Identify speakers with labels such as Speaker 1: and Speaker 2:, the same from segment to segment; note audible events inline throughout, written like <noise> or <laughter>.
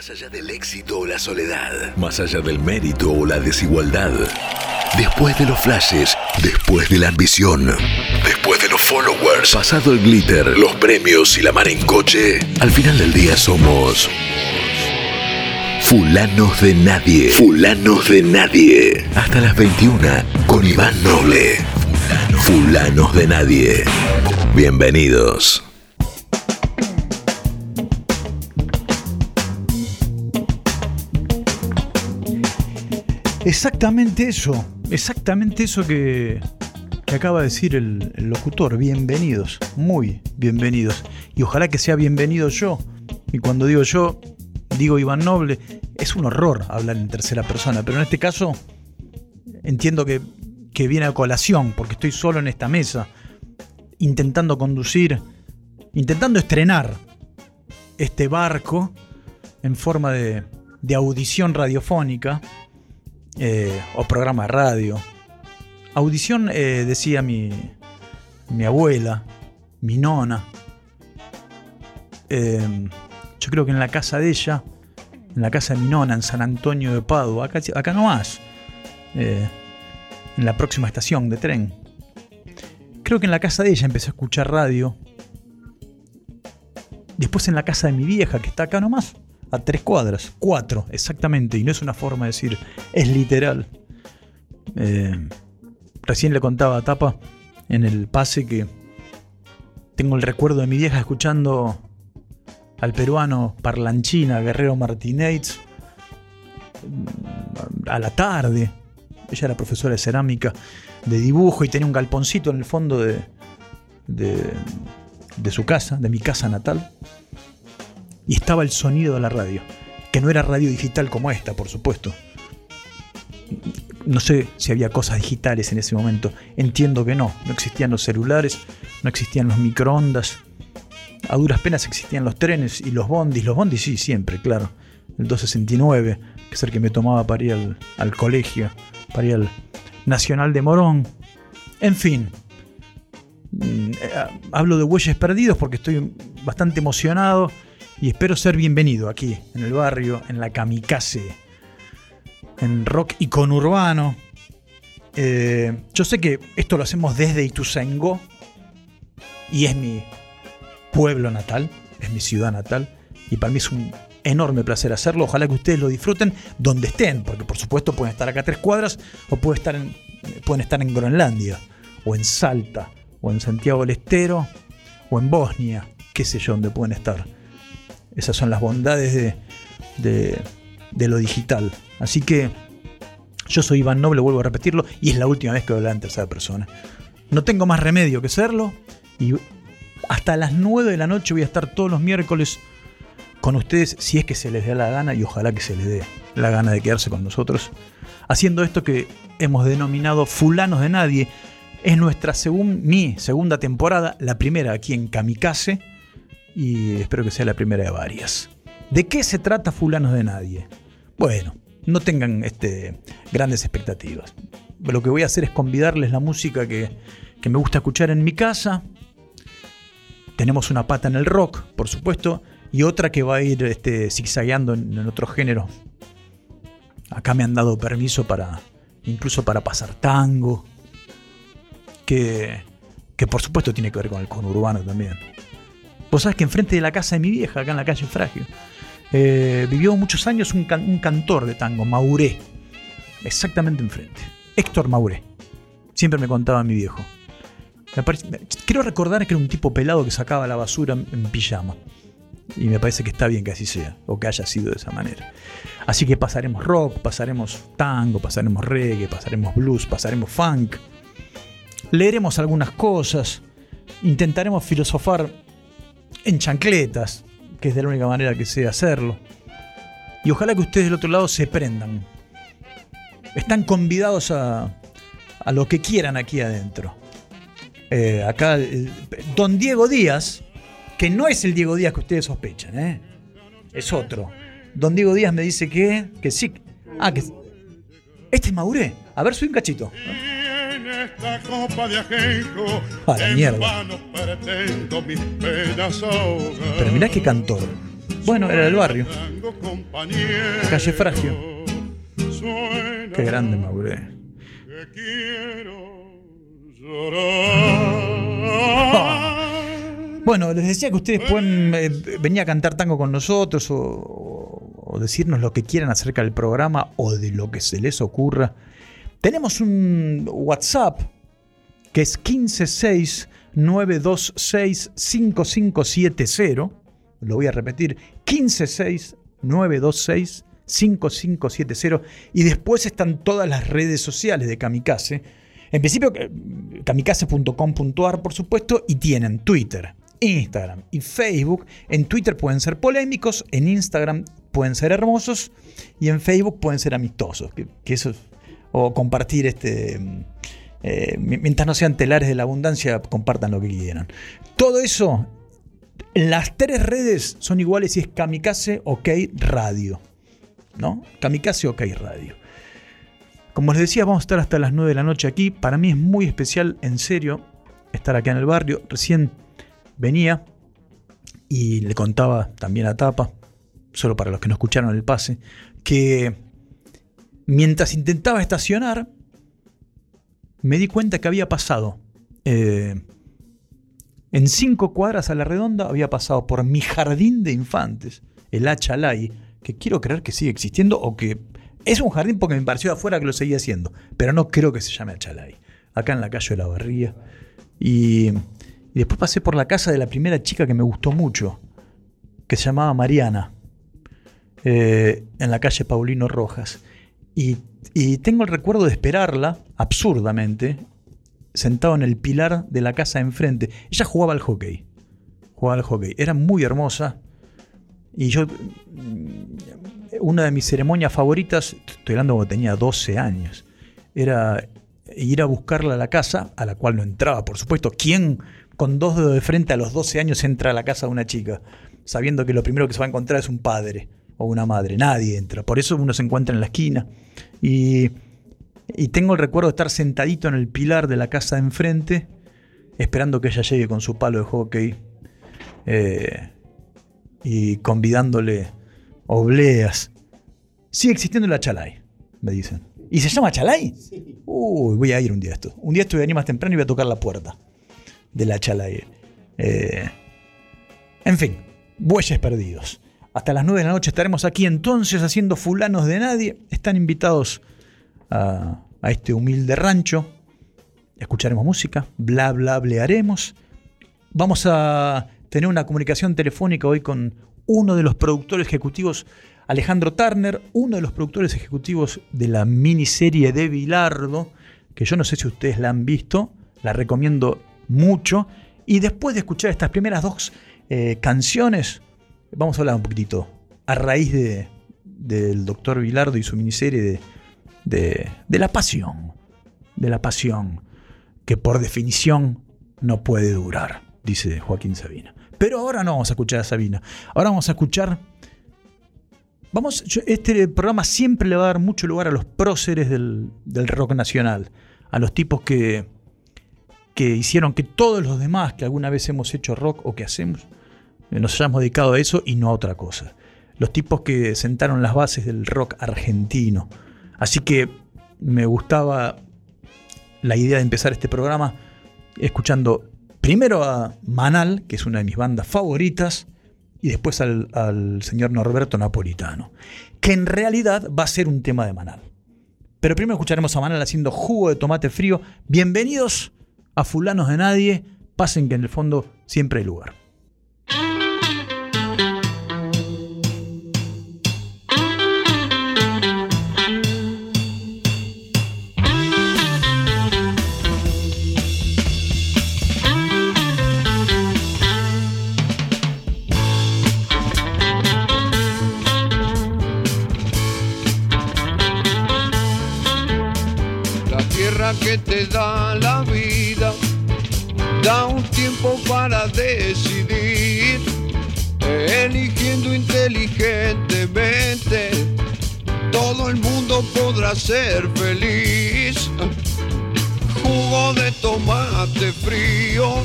Speaker 1: Más allá del éxito o la soledad, más allá del mérito o la desigualdad, después de los flashes, después de la ambición, después de los followers, pasado el glitter, los premios y la mar en coche, al final del día somos Fulanos de Nadie. Fulanos de Nadie. Hasta las 21 con Iván Noble. Fulanos de Nadie. Bienvenidos.
Speaker 2: Exactamente eso, exactamente eso que, que acaba de decir el, locutor. Bienvenidos, muy bienvenidos. Y ojalá que sea bienvenido yo. Y cuando digo yo, digo Iván Noble. Es un horror hablar en tercera persona, pero en este caso entiendo que, que viene a colación, porque estoy solo en esta mesa, intentando conducir, intentando estrenar este barco en forma de, de audición radiofónica eh, o programa radio. Audición, eh, decía mi, mi abuela, mi nona. Eh, yo creo que en la casa de ella, en la casa de mi nona, en San Antonio de Padua, acá, acá nomás, eh, en la próxima estación de tren. Creo que en la casa de ella empecé a escuchar radio. Después en la casa de mi vieja, que está acá nomás, a tres cuadras, cuatro, exactamente, y no es una forma de decir, es literal. Eh, recién le contaba a Tapa en el pase que tengo el recuerdo de mi vieja escuchando al peruano Parlanchina, Guerrero Martínez, a la tarde. Ella era profesora de cerámica, de dibujo y tenía un galponcito en el fondo de, de, de su casa, de mi casa natal. Y estaba el sonido de la radio, que no era radio digital como esta, por supuesto. No sé si había cosas digitales en ese momento. Entiendo que no. No existían los celulares, no existían los microondas, a duras penas existían los trenes y los bondis. Los bondis sí, siempre, claro. El 269, que es el que me tomaba para ir al, colegio, para ir al Nacional de Morón. En fin, mm, eh, hablo de Bueyes Perdidos porque estoy bastante emocionado y espero ser bienvenido aquí, en el barrio, en la Kamikaze, en rock y conurbano. Eh, yo sé que esto lo hacemos desde Ituzaingó y es mi pueblo natal, es mi ciudad natal, y para mí es un enorme placer hacerlo. Ojalá que ustedes lo disfruten donde estén, porque por supuesto pueden estar acá tres cuadras o pueden estar en, pueden estar en Groenlandia, o en Salta, o en Santiago del Estero, o en Bosnia, qué sé yo, donde pueden estar. Esas son las bondades de, de, lo digital. Así que yo soy Iván Noble, vuelvo a repetirlo, y es la última vez que voy a hablar en tercera persona. No tengo más remedio que serlo, y hasta las 9 de la noche voy a estar todos los miércoles con ustedes, si es que se les dé la gana, y ojalá que se les dé la gana de quedarse con nosotros, haciendo esto que hemos denominado Fulanos de Nadie. Es nuestra, según mi segunda temporada, la primera aquí en Kamikaze, y espero que sea la primera de varias. ¿De qué se trata Fulanos de Nadie? Bueno, no tengan este, grandes expectativas. Lo que voy a hacer es convidarles la música que, que me gusta escuchar en mi casa. Tenemos una pata en el rock, por supuesto, y otra que va a ir este, zigzagueando en, en otros géneros. Acá me han dado permiso para, incluso para pasar tango, que, que por supuesto tiene que ver con el conurbano también. Vos sabés que enfrente de la casa de mi vieja, acá en la calle Fragio, eh, vivió muchos años un, can- un cantor de tango, Mauré. Exactamente enfrente. Héctor Mauré. Siempre me contaba mi viejo. Me quiero recordar que era un tipo pelado que sacaba la basura en pijama. Y me parece que está bien que así sea, o que haya sido de esa manera. Así que pasaremos rock, pasaremos tango, pasaremos reggae, pasaremos blues, pasaremos funk. Leeremos algunas cosas, intentaremos filosofar en chancletas, que es de la única manera que sé hacerlo. Y ojalá que ustedes del otro lado se prendan. Están convidados a, a lo que quieran aquí adentro. Eh, acá, eh, don Diego Díaz, que no es el Diego Díaz que ustedes sospechan, ¿eh? es otro. Don Diego Díaz me dice que, que sí. Ah, que. Este es Mauré. A ver, soy un cachito.
Speaker 3: Esta copa de ajenjo,
Speaker 2: A la mierda. Pero mirá qué cantor. Bueno, era del barrio. Calle Fragio. Qué grande,
Speaker 3: llorar.
Speaker 2: Bueno, les decía que ustedes pueden eh, venir a cantar tango con nosotros o, o decirnos lo que quieran acerca del programa o de lo que se les ocurra. Tenemos un WhatsApp que es 156-926-5570. Lo voy a repetir, 156-926-5570. Y después están todas las redes sociales de Kamikaze. En principio, eh, kamikaze.com.ar, por supuesto, y tienen Twitter, Instagram y Facebook. En Twitter pueden ser polémicos, en Instagram pueden ser hermosos y en Facebook pueden ser amistosos. Que, que eso es- o compartir este. eh, mi- mientras no sean telares de la abundancia, compartan lo que quieran. Todo eso, las tres redes son iguales y es Kamikaze OK Radio. ¿No? Kamikaze OK Radio. Como les decía, vamos a estar hasta las 9 de la noche aquí. Para mí es muy especial, en serio, estar acá en el barrio. Recién venía y le contaba también a Tapa, solo para los que no escucharon el pase, que mientras intentaba estacionar, me di cuenta que había pasado eh, en cinco cuadras a la redonda, había pasado por mi jardín de infantes, el Achalay, que quiero creer que sigue existiendo o que es un jardín porque me pareció de afuera que lo seguía haciendo, pero no creo que se llame Achalay, acá en la calle de la Barría. Y, después pasé por la casa de la primera chica que me gustó mucho, que se llamaba Mariana, eh, en la calle Paulino Rojas. Y, tengo el recuerdo de esperarla, absurdamente, sentado en el pilar de la casa enfrente. Ella jugaba al hockey. Jugaba al hockey. Era muy hermosa. Y yo, mm, una de mis ceremonias favoritas, estoy hablando cuando tenía 12 años, era ir a buscarla a la casa, a la cual no entraba, por supuesto. ¿Quién con dos dedos de frente a los 12 años entra a la casa de una chica? Sabiendo que lo primero que se va a encontrar es un padre o una madre. Nadie entra. Por eso uno se encuentra en la esquina. Y, y tengo el recuerdo de estar sentadito en el pilar de la casa de enfrente, esperando que ella llegue con su palo de hockey eh, y convidándole obleas. Sigue existiendo la chalay, me dicen. ¿Y se llama chalay? Uy, voy a ir un día a esto. Un día estoy venir más temprano y voy a tocar la puerta de la chalay. Eh, en fin, bueyes perdidos. Hasta las 9 de la noche estaremos aquí entonces haciendo fulanos de nadie. Están invitados a, este humilde rancho. Escucharemos música, bla, bla, haremos. Vamos a tener una comunicación telefónica hoy con uno de los productores ejecutivos, Alejandro Turner, uno de los productores ejecutivos de la miniserie de Bilardo, que yo no sé si ustedes la han visto, la recomiendo mucho. Y después de escuchar estas primeras dos eh, canciones, vamos a hablar un poquitito. A raíz de, del doctor Bilardo y su miniserie de, de, la pasión, de la pasión, que por definición no puede durar, dice Joaquín Sabina. Pero ahora no vamos a escuchar a Sabina, ahora vamos a escuchar... Vamos, este programa siempre le va a dar mucho lugar a los próceres del, del rock nacional, a los tipos que, que hicieron que todos los demás que alguna vez hemos hecho rock o que hacemos, nos hayamos dedicado a eso y no a otra cosa. Los tipos que sentaron las bases del rock argentino. Así que me gustaba la idea de empezar este programa escuchando primero a Manal, que es una de mis bandas favoritas, y después al, señor Norberto Napolitano, que en realidad va a ser un tema de Manal. Pero primero escucharemos a Manal haciendo jugo de tomate frío. Bienvenidos a Fulanos de Nadie. Pasen que en el fondo siempre hay lugar.
Speaker 4: Que te da la vida da un tiempo para decidir, eligiendo inteligentemente. Todo el mundo podrá ser feliz. Jugo de tomate frío,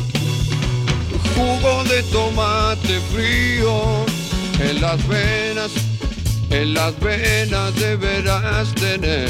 Speaker 4: jugo de tomate frío. en las venas, en las venas deberás tener.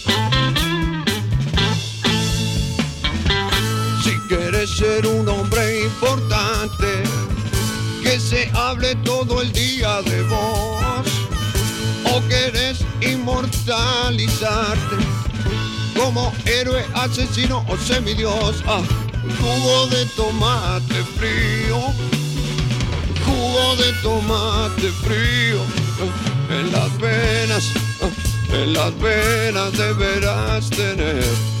Speaker 4: Quieres ser un hombre importante, que se hable todo el día de vos, o querés inmortalizarte como héroe, asesino o semidios. Ah, jugo de tomate frío, jugo de tomate frío en las venas, en las venas deberás tener.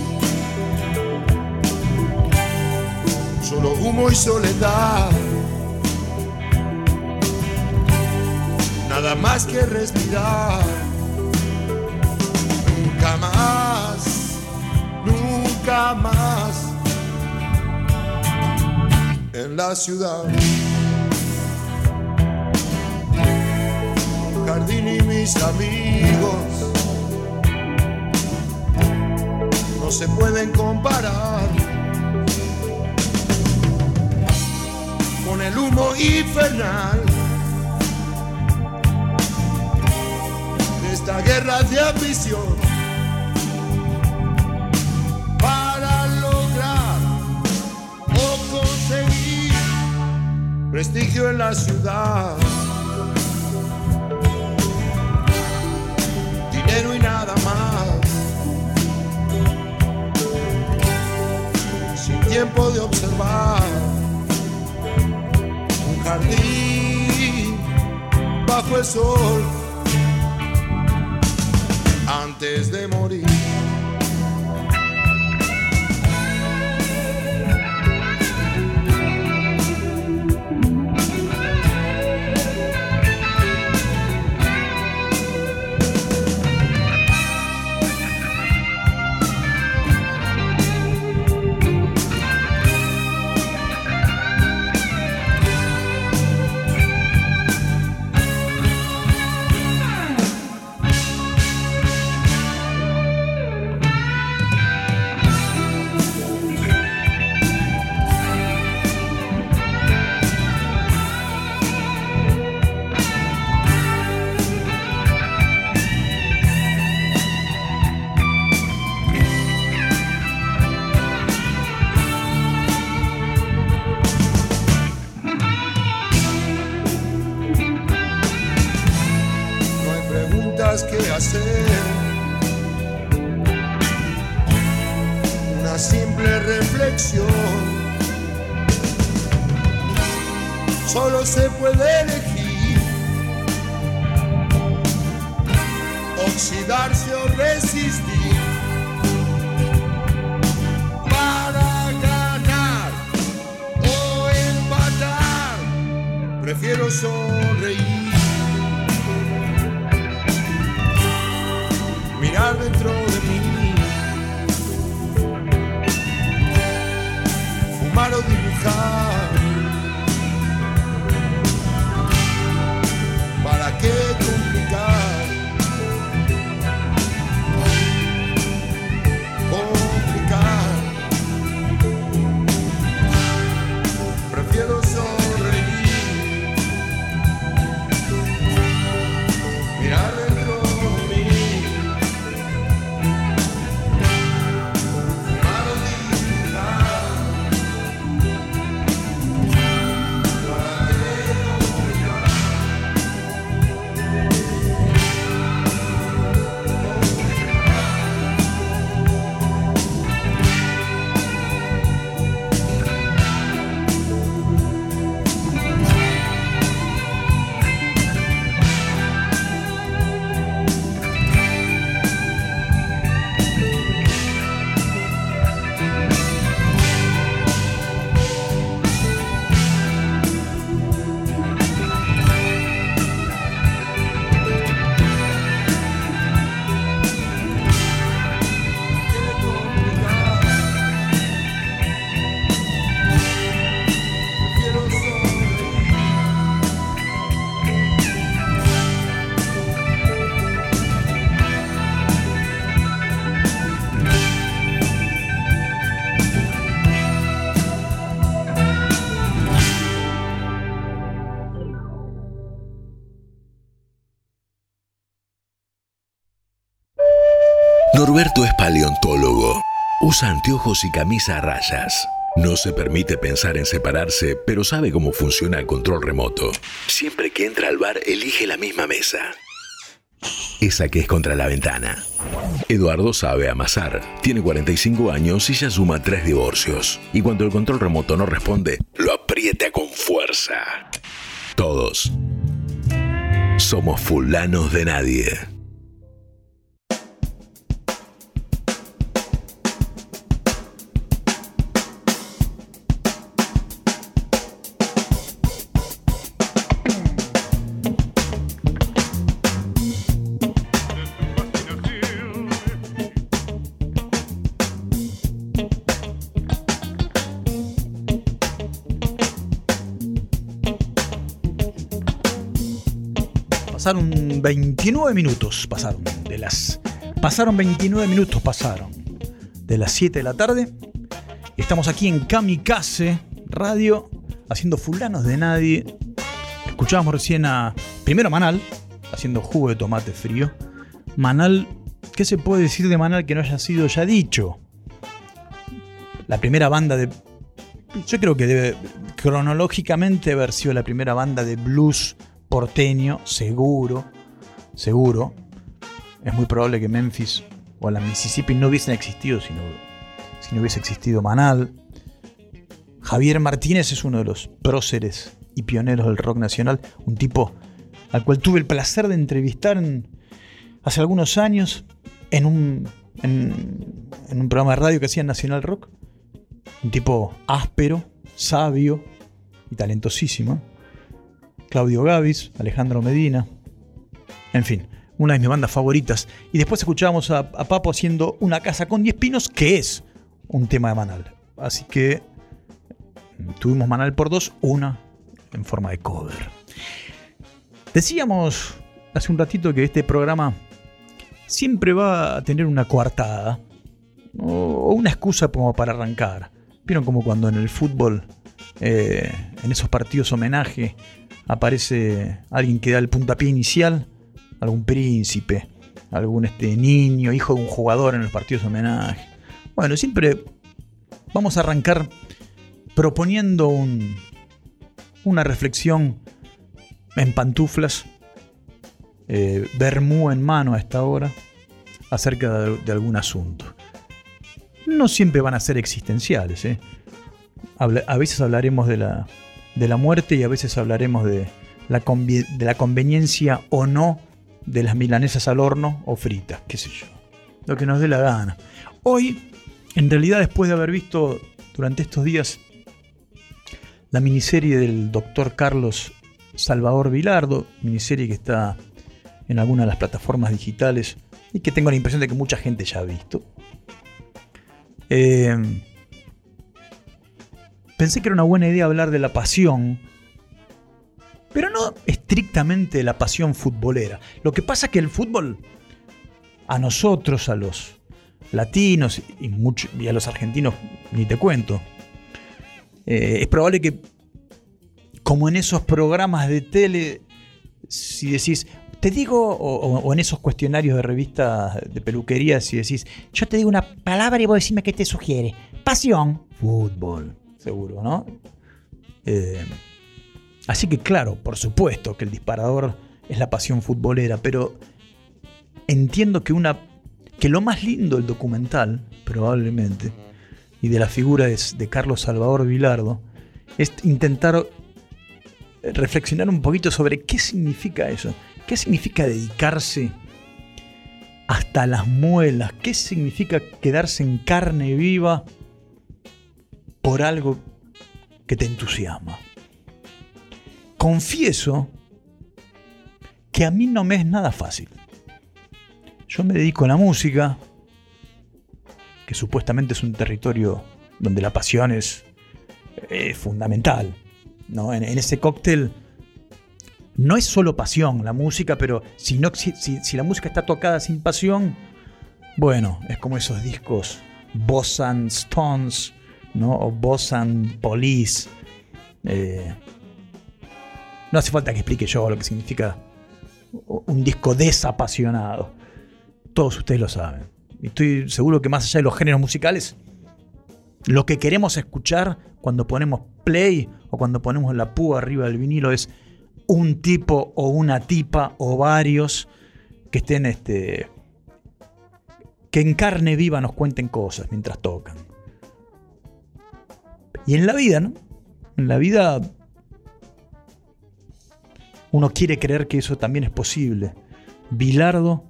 Speaker 5: Solo humo y soledad. Nada más que respirar. Nunca más, nunca más. En la ciudad. Jardín y mis amigos. No se pueden comparar. Con el humo infernal de esta guerra de ambición para lograr o conseguir prestigio en la ciudad. Dinero y nada más. Sin tiempo de observar jardín bajo el sol antes de morir.
Speaker 1: Anteojos y camisa a rayas. No se permite pensar en separarse, pero sabe cómo funciona el control remoto. Siempre que entra al bar, elige la misma mesa. Esa que es contra la ventana. Eduardo sabe amasar. Tiene 45 años y ya suma tres divorcios. Y cuando el control remoto no responde, lo aprieta con fuerza. Todos somos fulanos de nadie.
Speaker 2: 29 minutos, pasaron de las pasaron 29 minutos pasaron de las 7 de la tarde. Estamos aquí en Kamikaze Radio haciendo fulanos de nadie. Escuchábamos recién a primero Manal haciendo jugo de tomate frío. Manal, ¿qué se puede decir de Manal que no haya sido ya dicho? La primera banda de yo creo que debe cronológicamente haber sido la primera banda de blues porteño, seguro, seguro. Es muy probable que Memphis o la Mississippi no hubiesen existido si no, hubiese existido Manal. Javier Martínez es uno de los próceres y pioneros del rock nacional, un tipo al cual tuve el placer de entrevistar en- hace algunos años en un, en, en un programa de radio que hacía en Nacional Rock. Un tipo áspero, sabio y talentosísimo. Claudio Gavis, Alejandro Medina. En fin, una de mis bandas favoritas. Y después escuchábamos a, Papo haciendo Una casa con 10 pinos, que es un tema de Manal. Así que mm, tuvimos Manal por dos, una en forma de cover. Decíamos hace un ratito que este programa siempre va a tener una coartada o o una excusa como para arrancar. Vieron como cuando en el fútbol, eh, en esos partidos homenaje, aparece alguien que da el puntapié inicial, algún príncipe, algún este, niño, hijo de un jugador en los partidos homenaje. Bueno, siempre vamos a arrancar proponiendo un- una reflexión en pantuflas, eh, en mano a esta hora, acerca de, de algún asunto. No siempre van a ser existenciales. ¿eh? A veces hablaremos de la, de la muerte y a veces hablaremos de la, de la conveniencia o no de las milanesas al horno o fritas, qué sé yo. Lo que nos dé la gana. Hoy, en realidad, después de haber visto durante estos días la miniserie del doctor Carlos Salvador Vilardo, miniserie que está en alguna de las plataformas digitales y que tengo la impresión de que mucha gente ya ha visto. Eh, pensé que era una buena idea hablar de la pasión, pero no estrictamente la pasión futbolera. Lo que pasa es que el fútbol, a nosotros, a los latinos y, mucho- y a los argentinos, ni te cuento, eh, es probable que, como en esos programas de tele, si decís, te digo, o en esos cuestionarios de revistas de peluquería, si decís, yo te digo una palabra y vos decime qué te sugiere. Pasión. Fútbol. Seguro, ¿no? Eh, así que claro, por supuesto que el disparador es la pasión futbolera, pero entiendo que una que lo más lindo del documental, probablemente, y de la figura de, de Carlos Salvador Vilardo, es intentar reflexionar un poquito sobre qué significa eso. ¿Qué significa dedicarse hasta las muelas? ¿Qué significa quedarse en carne viva por algo que te entusiasma? Confieso que a mí no me es nada fácil. Yo me dedico a la música, que supuestamente es un territorio donde la pasión es, fundamental. ¿no? En, ese cóctel no es solo pasión la música, pero si, no, si- si la música está tocada sin pasión, bueno, es como esos discos Boss and Stones, ¿no? O Boss and Police. Eh, no hace falta que explique yo lo que significa un disco desapasionado. Todos ustedes lo saben. Y estoy seguro que más allá de los géneros musicales, lo que queremos escuchar cuando ponemos play o cuando ponemos la púa arriba del vinilo es un tipo o una tipa o varios que estén este que en carne viva nos cuenten cosas mientras tocan. Y en la vida, ¿no? En la vida uno quiere creer que eso también es posible. Bilardo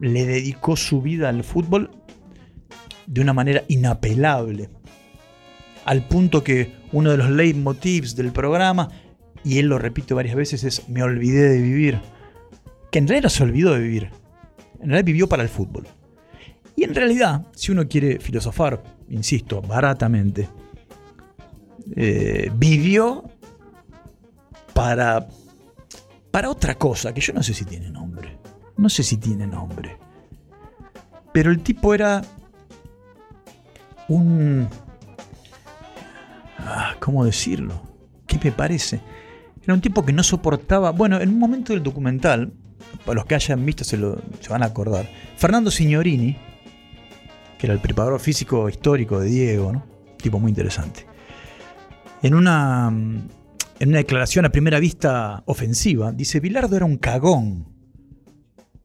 Speaker 2: le dedicó su vida al fútbol de una manera inapelable. Al punto que uno de los leitmotivs del programa, y él lo repite varias veces, es me olvidé de vivir. Que en realidad se olvidó de vivir. En realidad vivió para el fútbol. Y en realidad, si uno quiere filosofar, insisto, baratamente, eh, vivió para, para otra cosa, que yo no sé si tiene nombre. No sé si tiene nombre. Pero el tipo era un... ah, ¿Cómo decirlo? ¿Qué me parece? Era un tipo que no soportaba... Bueno, en un momento del documental, para los que hayan visto se, lo, se van a acordar, Fernando Signorini, que era el preparador físico histórico de Diego, ¿no? tipo muy interesante. En una, en una declaración a primera vista ofensiva, dice, Bilardo era un cagón,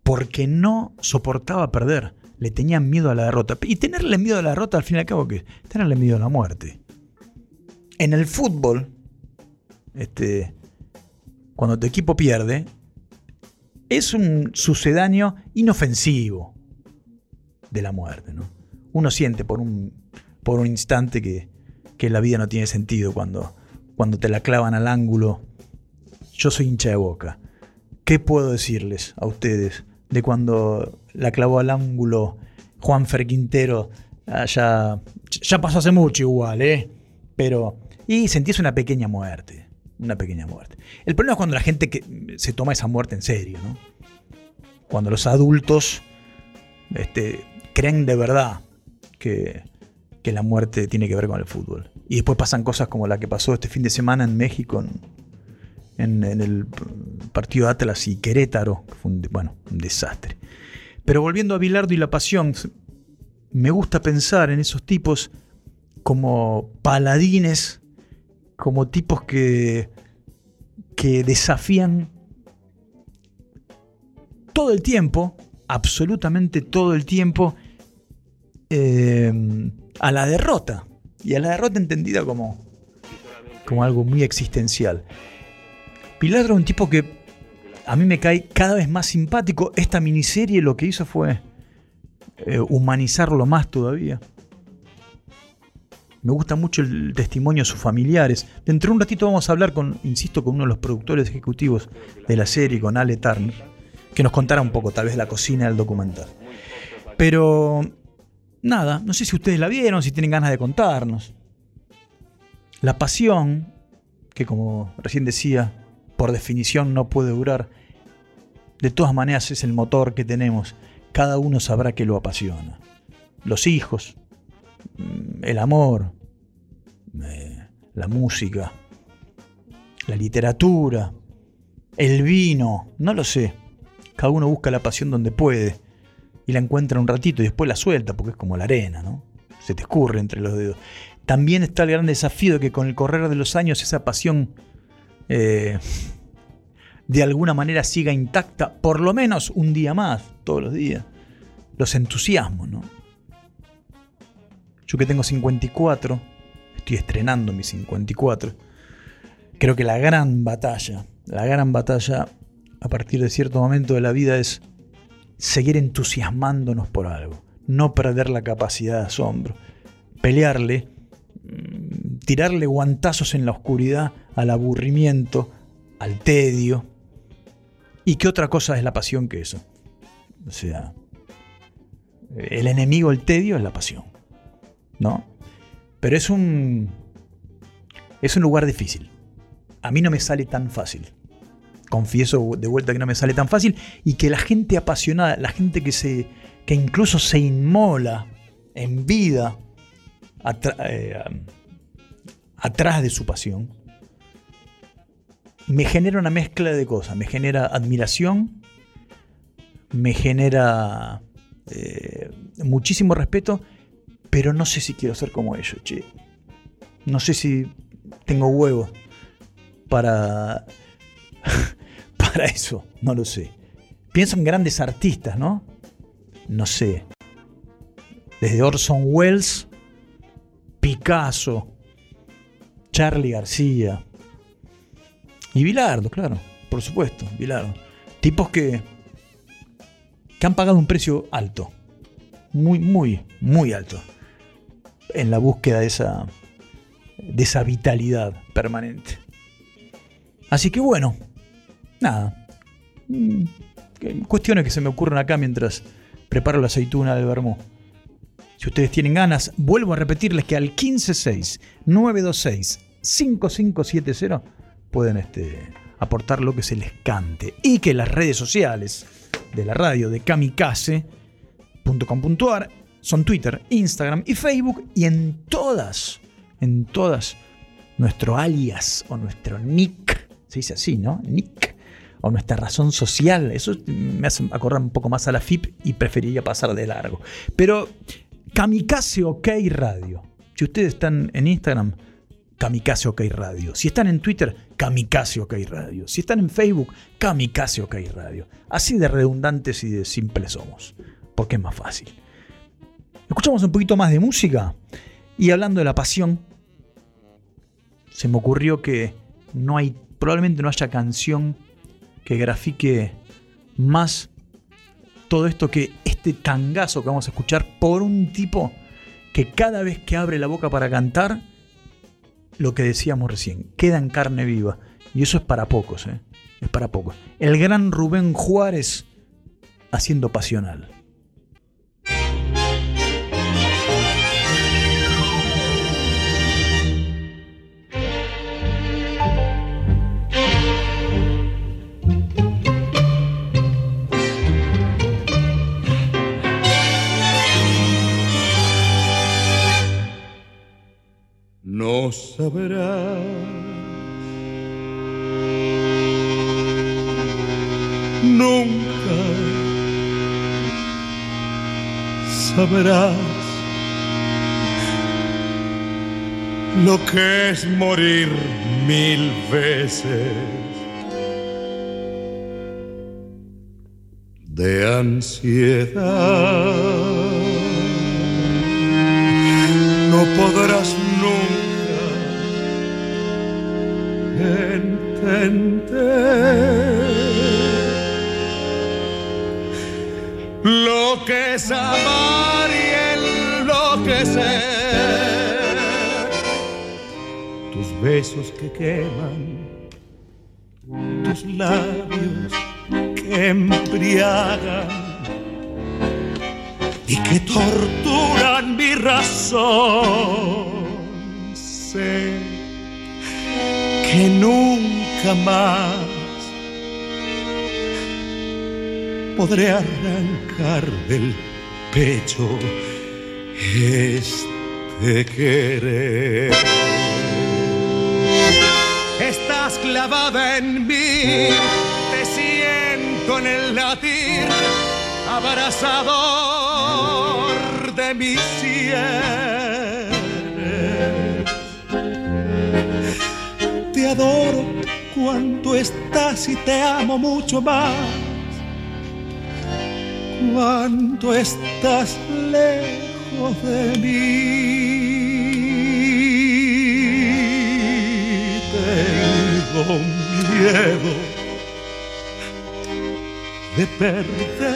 Speaker 2: porque no soportaba perder, le tenían miedo a la derrota. Y tenerle miedo a la derrota, al fin y al cabo, ¿qué? es? Tenerle miedo a la muerte. En el fútbol, este, cuando tu equipo pierde, es un sucedáneo inofensivo de la muerte. ¿no? Uno siente por un, por un instante que, que la vida no tiene sentido cuando, cuando te la clavan al ángulo. Yo soy hincha de boca. ¿Qué puedo decirles a ustedes de cuando la clavó al ángulo Juan Fer Quintero? allá ya pasó hace mucho igual, ¿eh? Pero... Y sentís una pequeña muerte. Una pequeña muerte. El problema es cuando la gente que se toma esa muerte en serio, ¿no? Cuando los adultos este, creen de verdad que, que la muerte tiene que ver con el fútbol. Y después pasan cosas como la que pasó este fin de semana en México, en, el partido Atlas y Querétaro, que fue un, bueno, un desastre. Pero volviendo a Bilardo y la pasión, me gusta pensar en esos tipos como paladines, como tipos que, que desafían todo el tiempo, absolutamente todo el tiempo, eh, a la derrota. Y a la derrota entendida como, como algo muy existencial. Pilar es un tipo que a mí me cae cada vez más simpático. Esta miniserie lo que hizo fue eh, humanizarlo más todavía. Me gusta mucho el testimonio de sus familiares. Dentro de un ratito vamos a hablar con, insisto, con uno de los productores ejecutivos de la serie, con Ale Turner, que nos contará un poco, tal vez, la cocina del documental. Pero, nada, no sé si ustedes la vieron, si tienen ganas de contarnos. La pasión, que como recién decía, por definición no puede durar, de todas maneras es el motor que tenemos. Cada uno sabrá que lo apasiona. Los hijos, mm, el amor, eh, la música, la literatura, el vino, no lo sé. Cada uno busca la pasión donde puede y la encuentra un ratito y después la suelta porque es como la arena, ¿no? Se te escurre entre los dedos. También está el gran desafío de que con el correr de los años esa pasión eh, de alguna manera siga intacta, por lo menos un día más, todos los días. Los entusiasmos, ¿no? Yo que tengo 54, estoy estrenando mis 54, creo que la gran batalla, la gran batalla a partir de cierto momento de la vida es seguir entusiasmándonos por algo, no perder la capacidad de asombro, pelearle Mm, tirarle guantazos en la oscuridad al aburrimiento, al tedio. ¿Y qué otra cosa es la pasión que eso? O sea, el enemigo del tedio es la pasión. ¿No? Pero es un. Es un lugar difícil. A mí no me sale tan fácil. Confieso de vuelta que no me sale tan fácil. Y que la gente apasionada, la gente que se. que incluso se inmola en vida eh, atrás de su pasión, me genera una mezcla de cosas. Me genera admiración, me genera eh, muchísimo respeto, pero no sé si quiero ser como ellos. No sé si tengo huevos para, <laughs> para eso, no lo sé. Pienso en grandes artistas, ¿no? No sé. Desde Orson Welles Picasso, Charlie García y Bilardo, claro, por supuesto, Bilardo. Tipos que, que han pagado un precio alto, muy, muy, muy alto, en la búsqueda de esa, de esa vitalidad permanente. Así que bueno, nada. Mm, cuestiones que se me ocurren acá mientras preparo la aceituna del vermú. Si ustedes tienen ganas, vuelvo a repetirles que al 156-926-5570 pueden este, aportar lo que se les cante. Y que las redes sociales de la radio de kamikaze.com.ar son Twitter, Instagram y Facebook. Y en todas, en todas, nuestro alias o nuestro nick, se dice así, ¿no? Nick o nuestra razón social. Eso me hace acordar un poco más a la FIP y preferiría pasar de largo. Pero Kamikaze OK Radio. Si ustedes están en Instagram, Kamikaze OK Radio. Si están en Twitter, Kamikaze OK Radio. Si están en Facebook, Kamikaze OK Radio. Así de redundantes y de simples somos, porque es más fácil. Escuchamos un poquito más de música y hablando de la pasión, se me ocurrió que no hay, probablemente no haya canción que grafique más todo esto que este tangazo que vamos a escuchar por un tipo que cada vez que abre la boca para cantar, lo que decíamos recién, queda en carne viva. Y eso es para pocos, ¿eh? Es para pocos. El gran Rubén Juárez haciendo pasional.
Speaker 5: No. Nunca sabrás lo que es morir mil veces de ansiedad. No podrás
Speaker 6: lo que es amar y enloquecer. Tus besos que queman, tus labios que embriagan y que torturan mi razón. Que nunca más podré arrancar del pecho este querer. Estás clavada en mí, te siento en el latir, abrazador de mi sienes. Adoro cuando estás y te amo mucho más. Cuando estás lejos de mí, tengo miedo de perderte,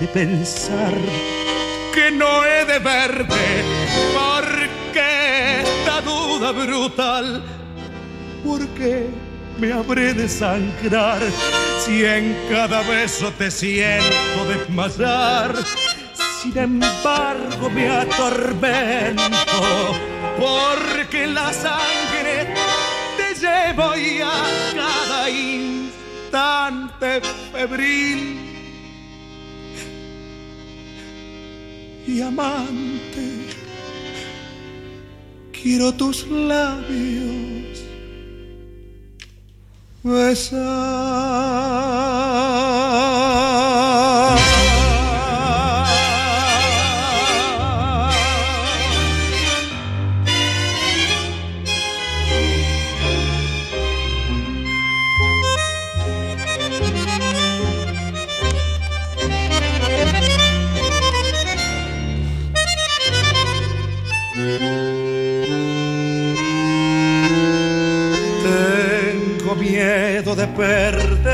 Speaker 6: de pensar que no he de verte, porque brutal, porque me habré de sangrar si en cada beso te siento desmayar. Sin embargo me atormento, porque la sangre te llevo y a cada instante febril. Y amante, quiero tus labios besar. Perderte,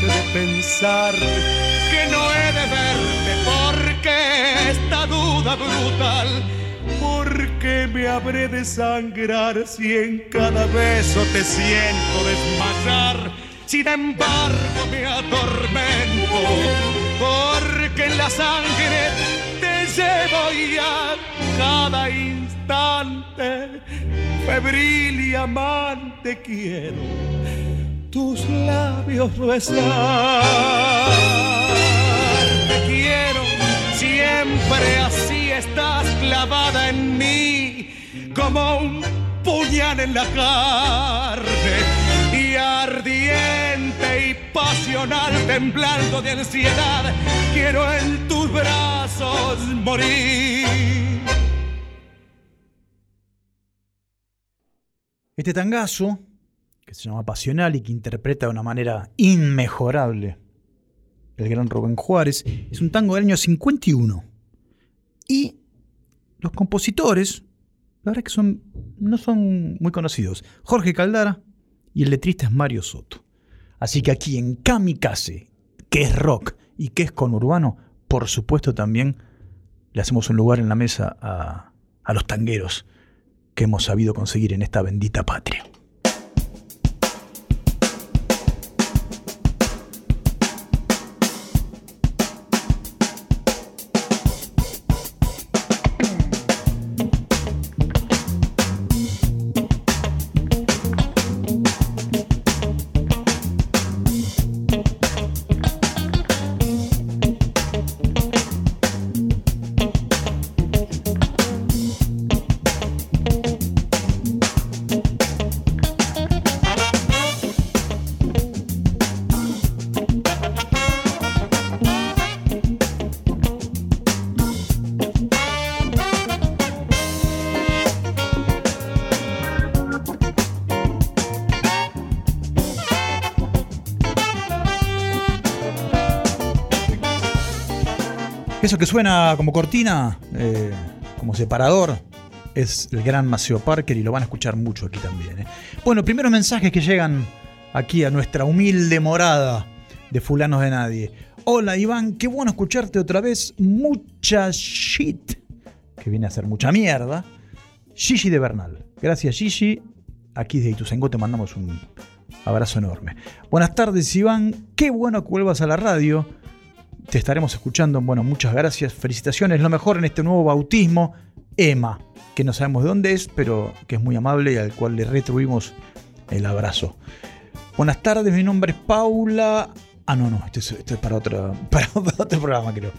Speaker 6: de pensar que no he de verte, porque esta duda brutal, porque me habré de sangrar si en cada beso te siento desmayar. Sin embargo me atormento, porque en la sangre te llevo y a cada instante febril y amante quiero tus labios besar. Te quiero siempre así estás clavada en mí como un puñal en la carne y ardiente y pasional temblando de ansiedad quiero en tus brazos morir.
Speaker 2: Este tangazo, que se llama Pasional y que interpreta de una manera inmejorable el gran Rubén Juárez, es un tango del año 51. Y los compositores, la verdad es que son, no son muy conocidos. Jorge Caldara y el letrista es Mario Soto. Así que aquí en Kamikaze, que es rock y que es conurbano, por supuesto también le hacemos un lugar en la mesa a, a los tangueros que hemos sabido conseguir en esta bendita patria. Eso que suena como cortina, eh, como separador es el gran Maceo Parker y lo van a escuchar mucho aquí también. ¿eh? Bueno, primeros mensajes que llegan aquí a nuestra humilde morada de fulanos de nadie. Hola Iván, qué bueno escucharte otra vez. Mucha shit, que viene a ser mucha mierda. Gigi de Bernal. Gracias Gigi. Aquí desde Ituzaingó te mandamos un abrazo enorme. Buenas tardes Iván, qué bueno que vuelvas a la radio. Te estaremos escuchando. Bueno, muchas gracias. Felicitaciones. Lo mejor en este nuevo bautismo. Emma, que no sabemos de dónde es, pero que es muy amable y al cual le retribuimos el abrazo. Buenas tardes, mi nombre es Paula. Ah, no, no, esto es, esto es para, otro, <laughs> para otro programa, creo.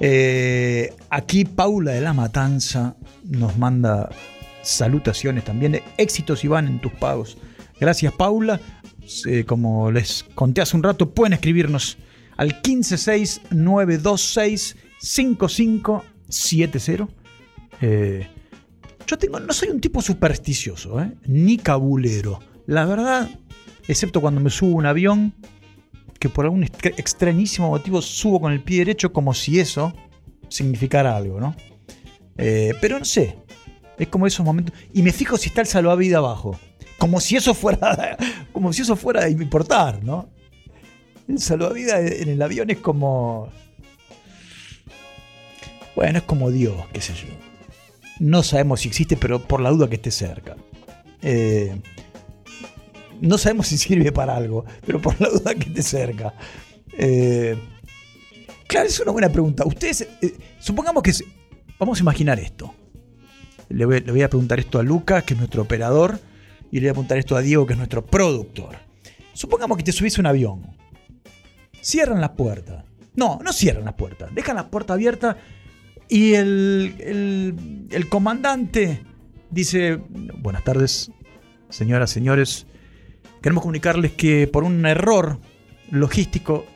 Speaker 2: Eh, aquí Paula de la Matanza nos manda salutaciones también. Éxitos, Iván, en tus pagos. Gracias, Paula. Eh, como les conté hace un rato, pueden escribirnos al 1569265570. Eh, yo tengo, no soy un tipo supersticioso, ¿eh? ni cabulero. La verdad, excepto cuando me subo a un avión, que por algún extra- extrañísimo motivo subo con el pie derecho como si eso significara algo, ¿no? Eh, pero no sé, es como esos momentos. Y me fijo si está el salvavidas abajo. Como si eso fuera. <laughs> Como si eso fuera de importar, ¿no? Salvavidas en el avión es como. Bueno, es como Dios, qué sé yo. No sabemos si existe, pero por la duda que esté cerca. Eh, no sabemos si sirve para algo, pero por la duda que esté cerca. Eh, claro, es una buena pregunta. Ustedes, eh, supongamos que. Vamos a imaginar esto. Le voy, le voy a preguntar esto a Lucas, que es nuestro operador, y le voy a preguntar esto a Diego, que es nuestro productor. Supongamos que te subís a un avión. Cierran las puertas. No, no cierran las puertas. Dejan la puerta abierta y el, el- el comandante dice, buenas tardes, señoras, señores. Queremos comunicarles que por un error logístico,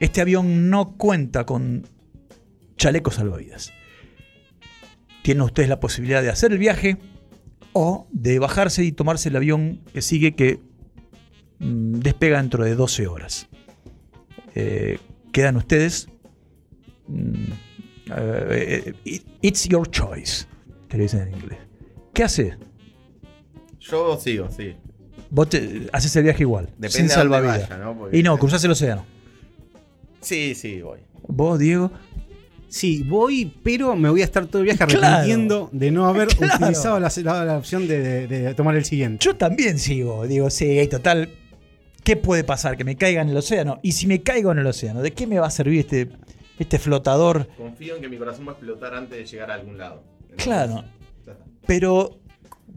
Speaker 2: este avión no cuenta con chalecos salvavidas. Tienen ustedes la posibilidad de hacer el viaje o de bajarse y tomarse el avión que sigue que mm, despega dentro de 12 horas. Eh, quedan ustedes. mm, eh, eh, it's your choice, te lo dicen en inglés. ¿Qué haces?
Speaker 7: Yo sigo, sí.
Speaker 2: Vos te- haces el viaje igual,
Speaker 7: Depende
Speaker 2: sin salvavidas.
Speaker 7: ¿no? Porque-
Speaker 2: Y no, cruzás el océano.
Speaker 7: Sí, sí, voy.
Speaker 2: Vos, Diego.
Speaker 8: Sí, voy, pero me voy a estar todo el viaje
Speaker 2: Claro.
Speaker 8: arrepintiendo de no haber <laughs>
Speaker 2: Claro.
Speaker 8: utilizado la, la- la opción de, de- de tomar el siguiente.
Speaker 2: Yo también sigo, digo, sí, total. ¿Qué puede pasar? Que me caiga en el océano. Y si me caigo en el océano, ¿de qué me va a servir este, este flotador?
Speaker 7: Confío en que mi corazón va a explotar antes de llegar a algún lado. Entonces,
Speaker 2: Claro. Pero,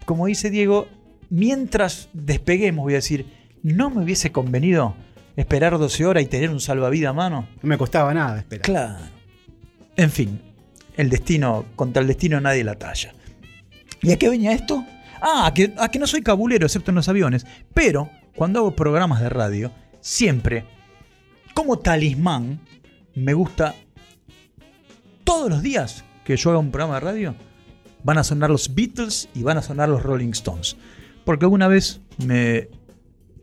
Speaker 2: como dice Diego, mientras despeguemos, voy a decir, ¿no me hubiese convenido esperar 12 horas y tener un salvavidas a mano?
Speaker 8: No me costaba nada esperar.
Speaker 2: Claro. En fin, el destino, contra el destino nadie la talla. ¿Y a qué venía esto? Ah, a que, a que no soy cabulero, excepto en los aviones. Pero, cuando hago programas de radio, siempre, como talismán, me gusta todos los días que yo haga un programa de radio, van a sonar los Beatles y van a sonar los Rolling Stones. Porque alguna vez me.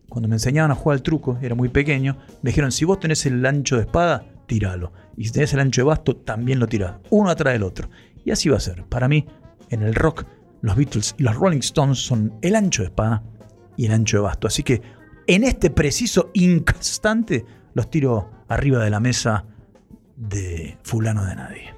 Speaker 2: Cuando me enseñaban a jugar al truco, era muy pequeño, me dijeron: si vos tenés el ancho de espada, tíralo. Y si tenés el ancho de basto, también lo tirás. Uno atrás del otro. Y así va a ser. Para mí, en el rock, los Beatles y los Rolling Stones son el ancho de espada y el ancho de basto. Así que en este preciso instante los tiro arriba de la mesa de fulano de nadie.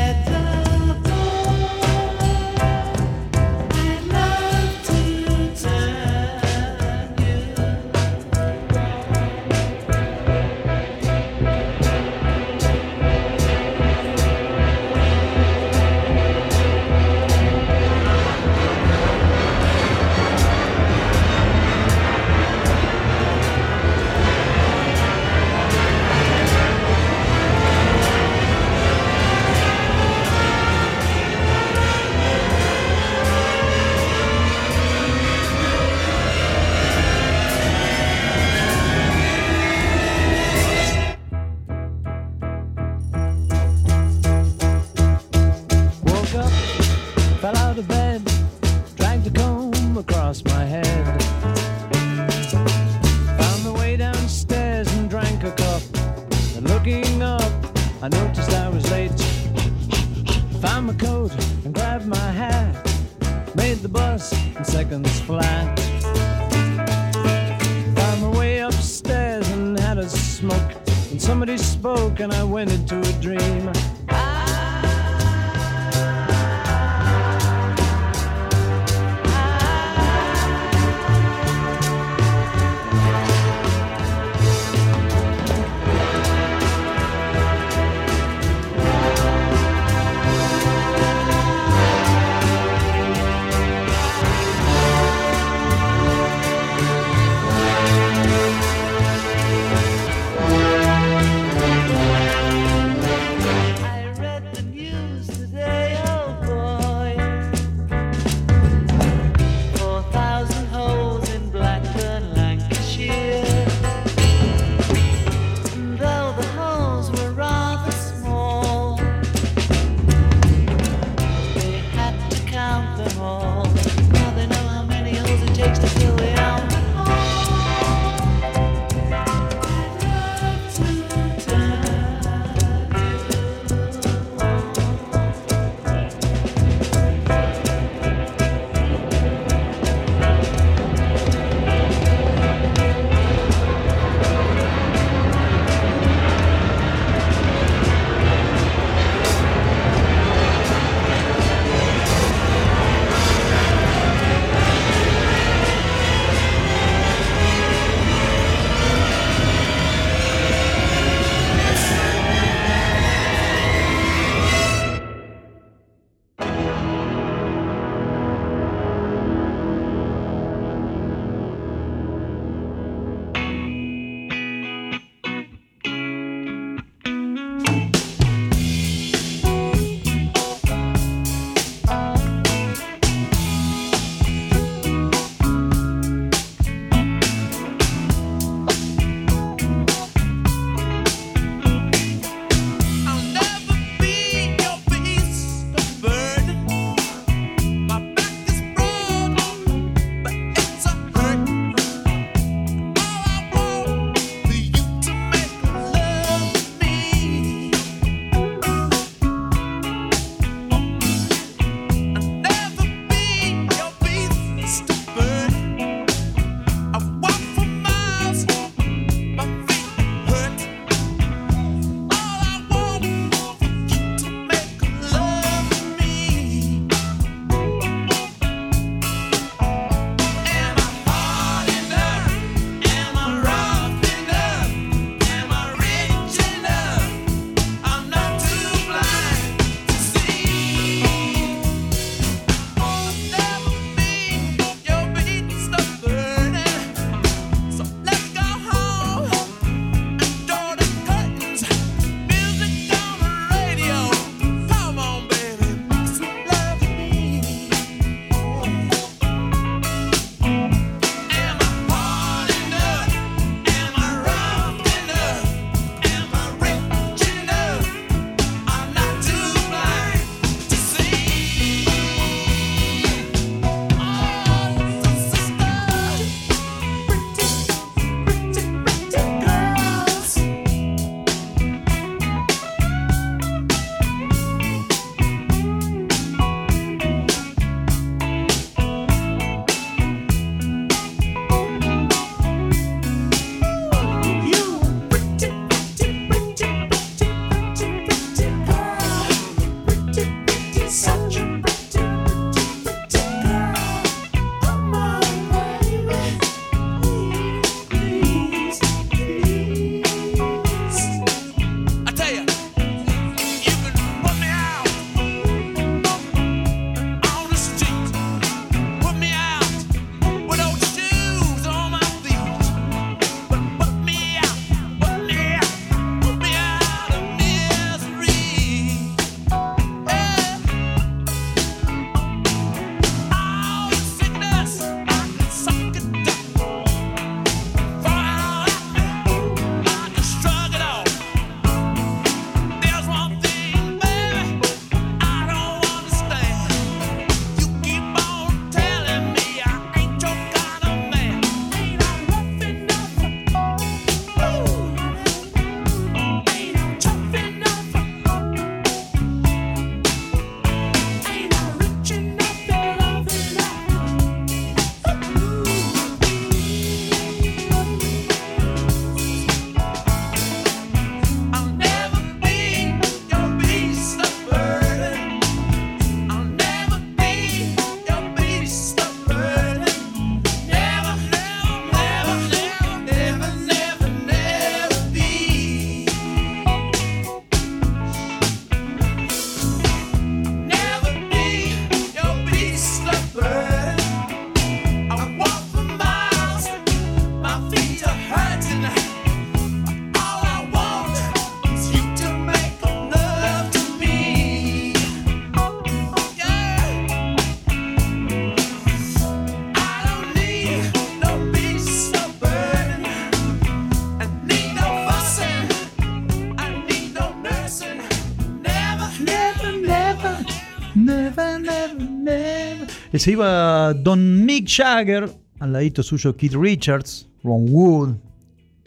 Speaker 2: Se iba Don Mick Jagger, al ladito suyo Keith Richards, Ron Wood,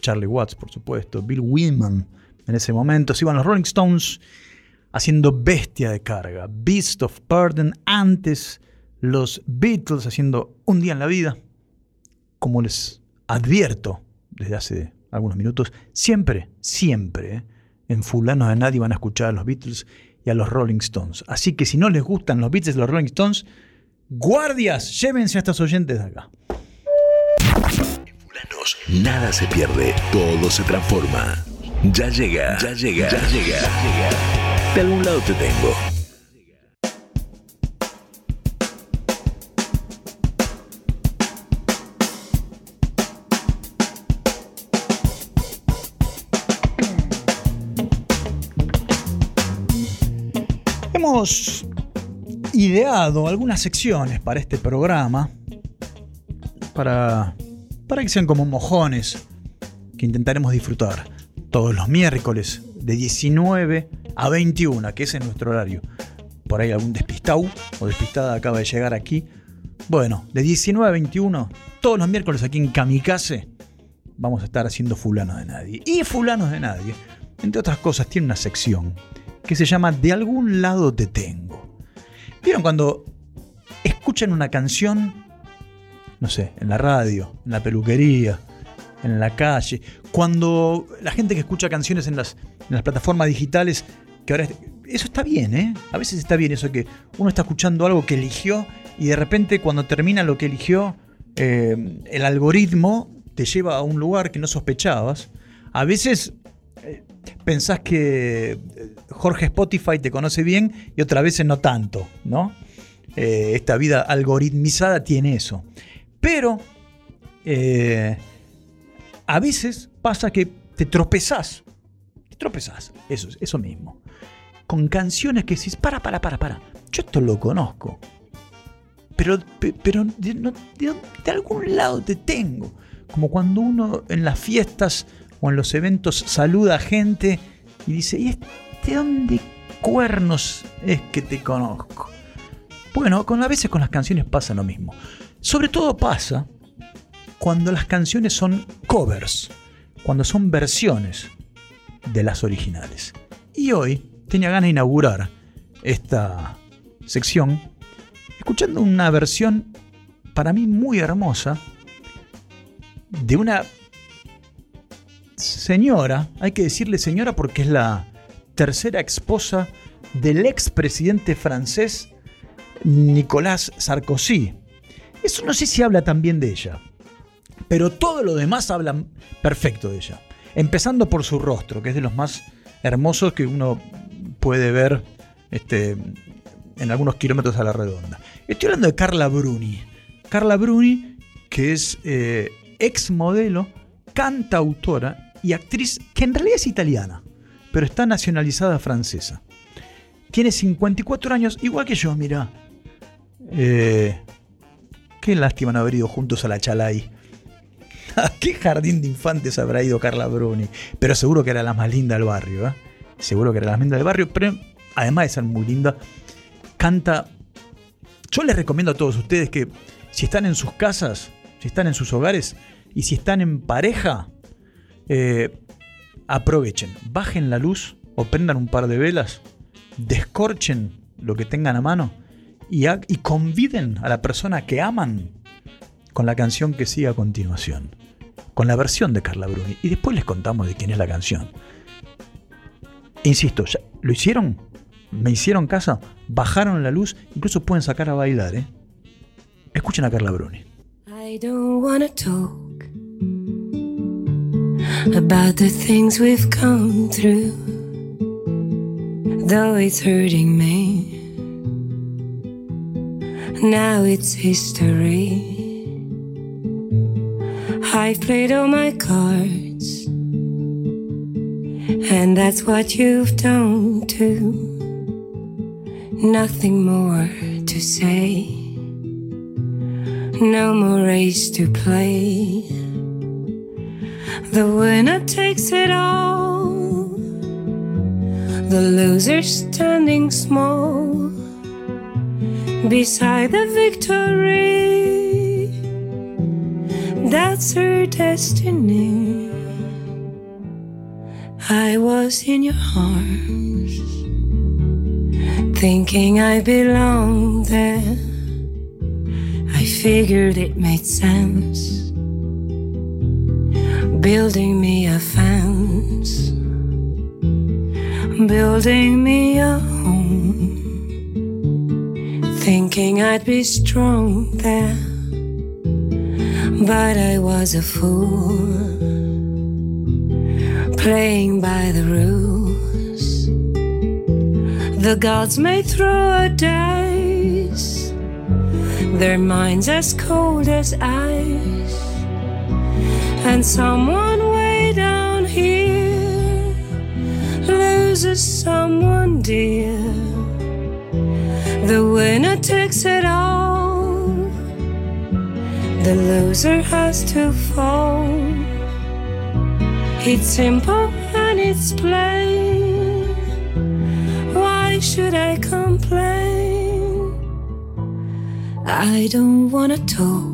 Speaker 2: Charlie Watts, por supuesto, Bill Wyman. En ese momento se iban los Rolling Stones haciendo bestia de carga. Beast of Burden antes los Beatles haciendo un día en la vida. Como les advierto desde hace algunos minutos, siempre, siempre ¿eh? en Fulano de Nadie van a escuchar a los Beatles y a los Rolling Stones. Así que si no les gustan los Beatles y los Rolling Stones, guardias, llévense a estos oyentes de acá.
Speaker 1: Fulanos, nada se pierde, todo se transforma. Ya llega, ya llega, ya llega. De algún lado te tengo.
Speaker 2: Hemos ideado algunas secciones para este programa para, para que sean como mojones que intentaremos disfrutar todos los miércoles de 19 a 21, que ese es nuestro horario. Por ahí algún despistado o despistada acaba de llegar aquí. Bueno, de 19 a 21, todos los miércoles aquí en Kamikaze, vamos a estar haciendo Fulanos de Nadie. Y Fulanos de Nadie, entre otras cosas, tiene una sección que se llama De algún lado te tengo. ¿Vieron cuando escuchan una canción, no sé, en la radio, en la peluquería, en la calle, cuando la gente que escucha canciones en las, en las plataformas digitales, que ahora es- eso está bien, ¿eh? A veces está bien eso que uno está escuchando algo que eligió y de repente cuando termina lo que eligió, eh, el algoritmo te lleva a un lugar que no sospechabas. A veces eh, pensás que eh, Jorge Spotify te conoce bien y otras veces no tanto, ¿no? Eh, esta vida algoritmizada tiene eso. Pero eh, a veces pasa que te tropezás. Te tropezás. Eso, eso mismo. Con canciones que decís, para, para, para, para. Yo esto lo conozco. Pero, pe- pero de algún lado te tengo. Como cuando uno en las fiestas en los eventos saluda a gente y dice, ¿y este dónde cuernos es que te conozco? Bueno, con, a veces con las canciones pasa lo mismo. Sobre todo pasa cuando las canciones son covers, cuando son versiones de las originales. Y hoy tenía ganas de inaugurar esta sección escuchando una versión para mí muy hermosa de una señora, hay que decirle señora porque es la tercera esposa del expresidente francés Nicolas Sarkozy. Eso no sé si habla también de ella, pero todo lo demás habla perfecto de ella. Empezando por su rostro, que es de los más hermosos que uno puede ver este, en algunos kilómetros a la redonda. Estoy hablando de Carla Bruni. Carla Bruni, que es eh, ex modelo, cantautora y actriz que en realidad es italiana, pero está nacionalizada francesa. Tiene 54 años, igual que yo, mira. Eh, qué lástima no haber ido juntos a la Chalai. <laughs> ¿A qué jardín de infantes habrá ido Carla Bruni? Pero seguro que era la más linda del barrio, ¿eh? Seguro que era la más linda del barrio, pero además de ser muy linda, canta. Yo les recomiendo a todos ustedes que si están en sus casas, si están en sus hogares y si están en pareja, eh, aprovechen, bajen la luz o prendan un par de velas, descorchen lo que tengan a mano y, ha- y conviden a la persona que aman con la canción que sigue a continuación, con la versión de Carla Bruni. Y después les contamos de quién es la canción. Insisto, ya- ¿lo hicieron? ¿Me hicieron caso? ¿Bajaron la luz? Incluso pueden sacar a bailar, ¿eh? Escuchen a Carla Bruni.
Speaker 9: I don't wanna talk about the things we've come through, though it's hurting me. Now it's history. I've played all my cards, and that's what you've done too. Nothing more to say. No more race to play. The winner takes it all. The loser standing small beside the victory. That's her destiny. I was in your arms, thinking I belonged there. I figured it made sense. Building me a fence, building me a home. Thinking I'd be strong there, but I was a fool. Playing by the rules, the gods may throw a dice their minds as cold as ice. And someone way down here loses someone dear. The winner takes it all, the loser has to fall. It's simple and it's plain. Why should I complain? I don't wanna talk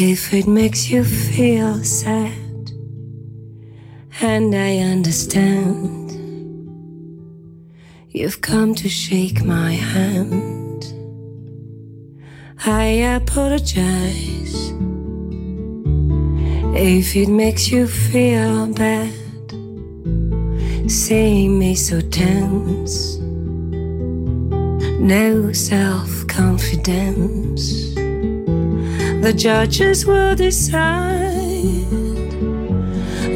Speaker 9: if it makes you feel sad, and I understand. You've come to shake my hand. I apologize if it makes you feel bad, seeing me so tense no self confidence. The judges will decide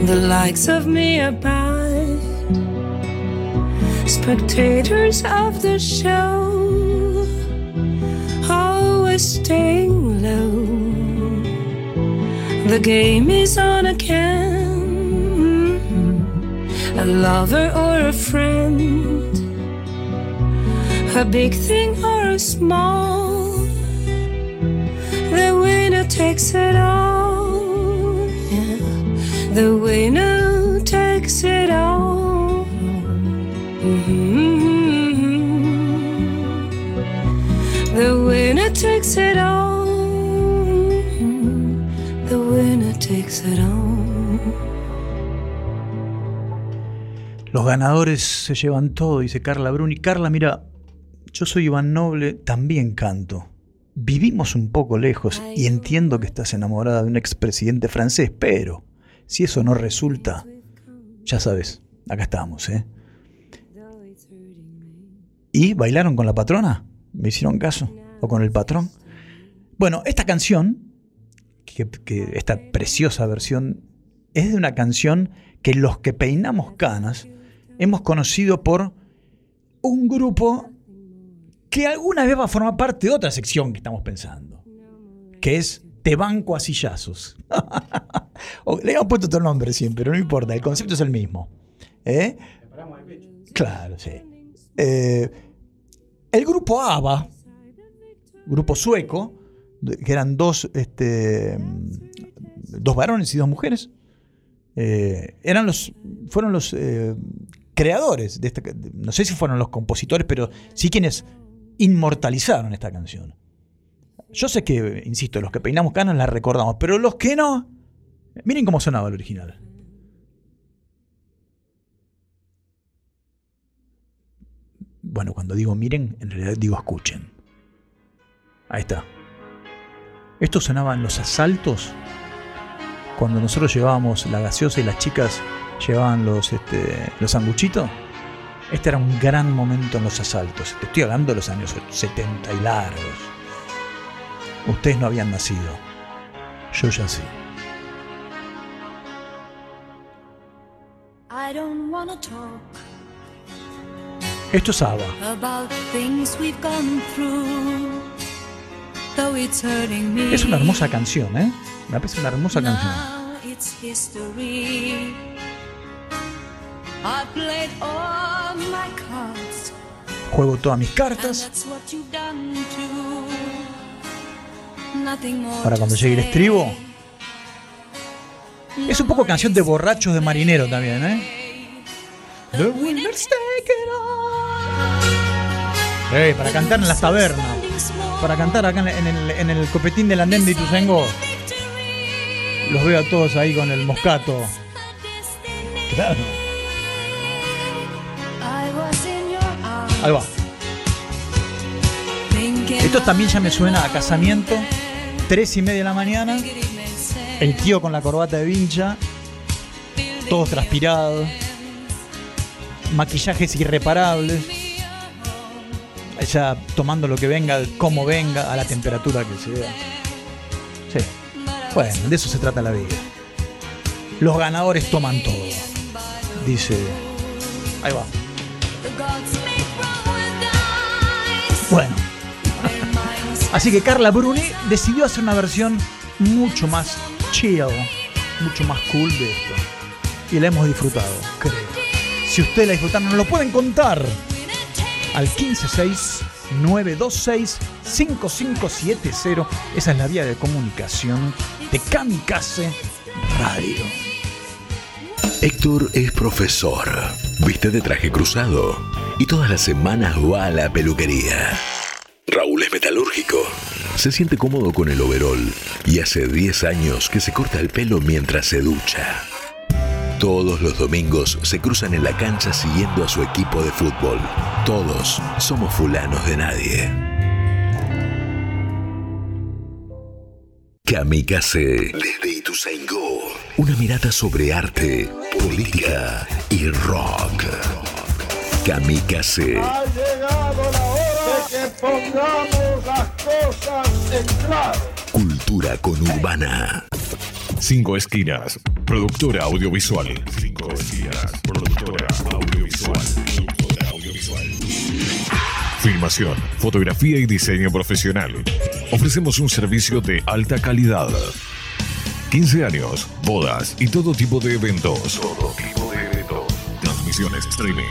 Speaker 9: the likes of me abide. Spectators of the show always staying low. The game is on again. A lover or a friend a big thing or a small. The winner takes it all. Yeah. The winner takes it all. Mhm. The winner takes it all. The winner takes it all.
Speaker 2: Los ganadores se llevan todo, dice Carla Bruni. Carla, mira, yo soy Iván Noble, también canto. Vivimos un poco lejos y entiendo que estás enamorada de un expresidente francés, pero si eso no resulta, ya sabes, acá estamos, ¿eh? ¿Y bailaron con la patrona? ¿Me hicieron caso? ¿O con el patrón? Bueno, esta canción, que, que esta preciosa versión, es de una canción que los que peinamos canas hemos conocido por un grupo que alguna vez va a formar parte de otra sección que estamos pensando, que es Te banco a sillazos. <laughs> Le hemos puesto otro nombre siempre, pero no importa, el concepto es el mismo. ¿Eh? Claro, sí. Eh, el grupo ABBA, grupo sueco, que eran dos, este, dos varones y dos mujeres, eh, eran los, fueron los eh, creadores de esta, no sé si fueron los compositores, pero sí quienes inmortalizaron esta canción. Yo sé que, insisto, los que peinamos canas la recordamos, pero los que no, miren cómo sonaba el original. Bueno, cuando digo miren, en realidad digo escuchen. Ahí está. Esto sonaba en los asaltos cuando nosotros llevábamos la gaseosa y las chicas llevaban los, este, los sanguchitos. Este era un gran momento en los asaltos. Te estoy hablando de los años 70 y largos. Ustedes no habían nacido. Yo ya sí.
Speaker 10: I don't wanna talk
Speaker 2: Esto es ABBA.
Speaker 10: about things we've gone through. Though it's hurting me.
Speaker 2: Es una hermosa canción, ¿eh? Me parece una hermosa canción.
Speaker 10: Now it's history.
Speaker 2: Juego todas mis cartas. Ahora cuando llegue el estribo. Es un poco canción de borrachos de marinero también, ¿eh? The winners take it all. Ey, para cantar en las tabernas. Para cantar acá en el, en el, en el copetín del andén de Ituzaingó. Los veo a todos ahí con el moscato. Claro. Ahí va. Esto también ya me suena a casamiento. Tres y media de la mañana. El tío con la corbata de vincha. Todos transpirados. Maquillajes irreparables. Ella tomando lo que venga, como venga, a la temperatura que sea. Sí. Bueno, de eso se trata la vida. Los ganadores toman todo. Dice. Ahí va. Bueno. Así que Carla Bruni decidió hacer una versión mucho más chill, mucho más cool de esto. Y la hemos disfrutado, creo. Si ustedes la disfrutaron, nos lo pueden contar al 156-926-5570. Esa es la vía de comunicación de Kamikaze Radio.
Speaker 1: Héctor es profesor, viste de traje cruzado y todas las semanas va a la peluquería. Raúl es metalúrgico, se siente cómodo con el overol y hace 10 años que se corta el pelo mientras se ducha. Todos los domingos se cruzan en la cancha siguiendo a su equipo de fútbol. Todos somos fulanos de nadie. Kamikaze desde Ituzaingó. Una mirada sobre arte, política y rock. Kamikaze.
Speaker 5: Ha llegado la hora de que pongamos las cosas en claro.
Speaker 1: Cultura conurbana.
Speaker 11: Cinco Esquinas, productora audiovisual. Cinco Esquinas, productora audiovisual. Productora audiovisual. Filmación, fotografía y diseño profesional. Ofrecemos un servicio de alta calidad. 15 años, bodas y todo tipo de eventos. Todo tipo de eventos. Transmisiones streaming.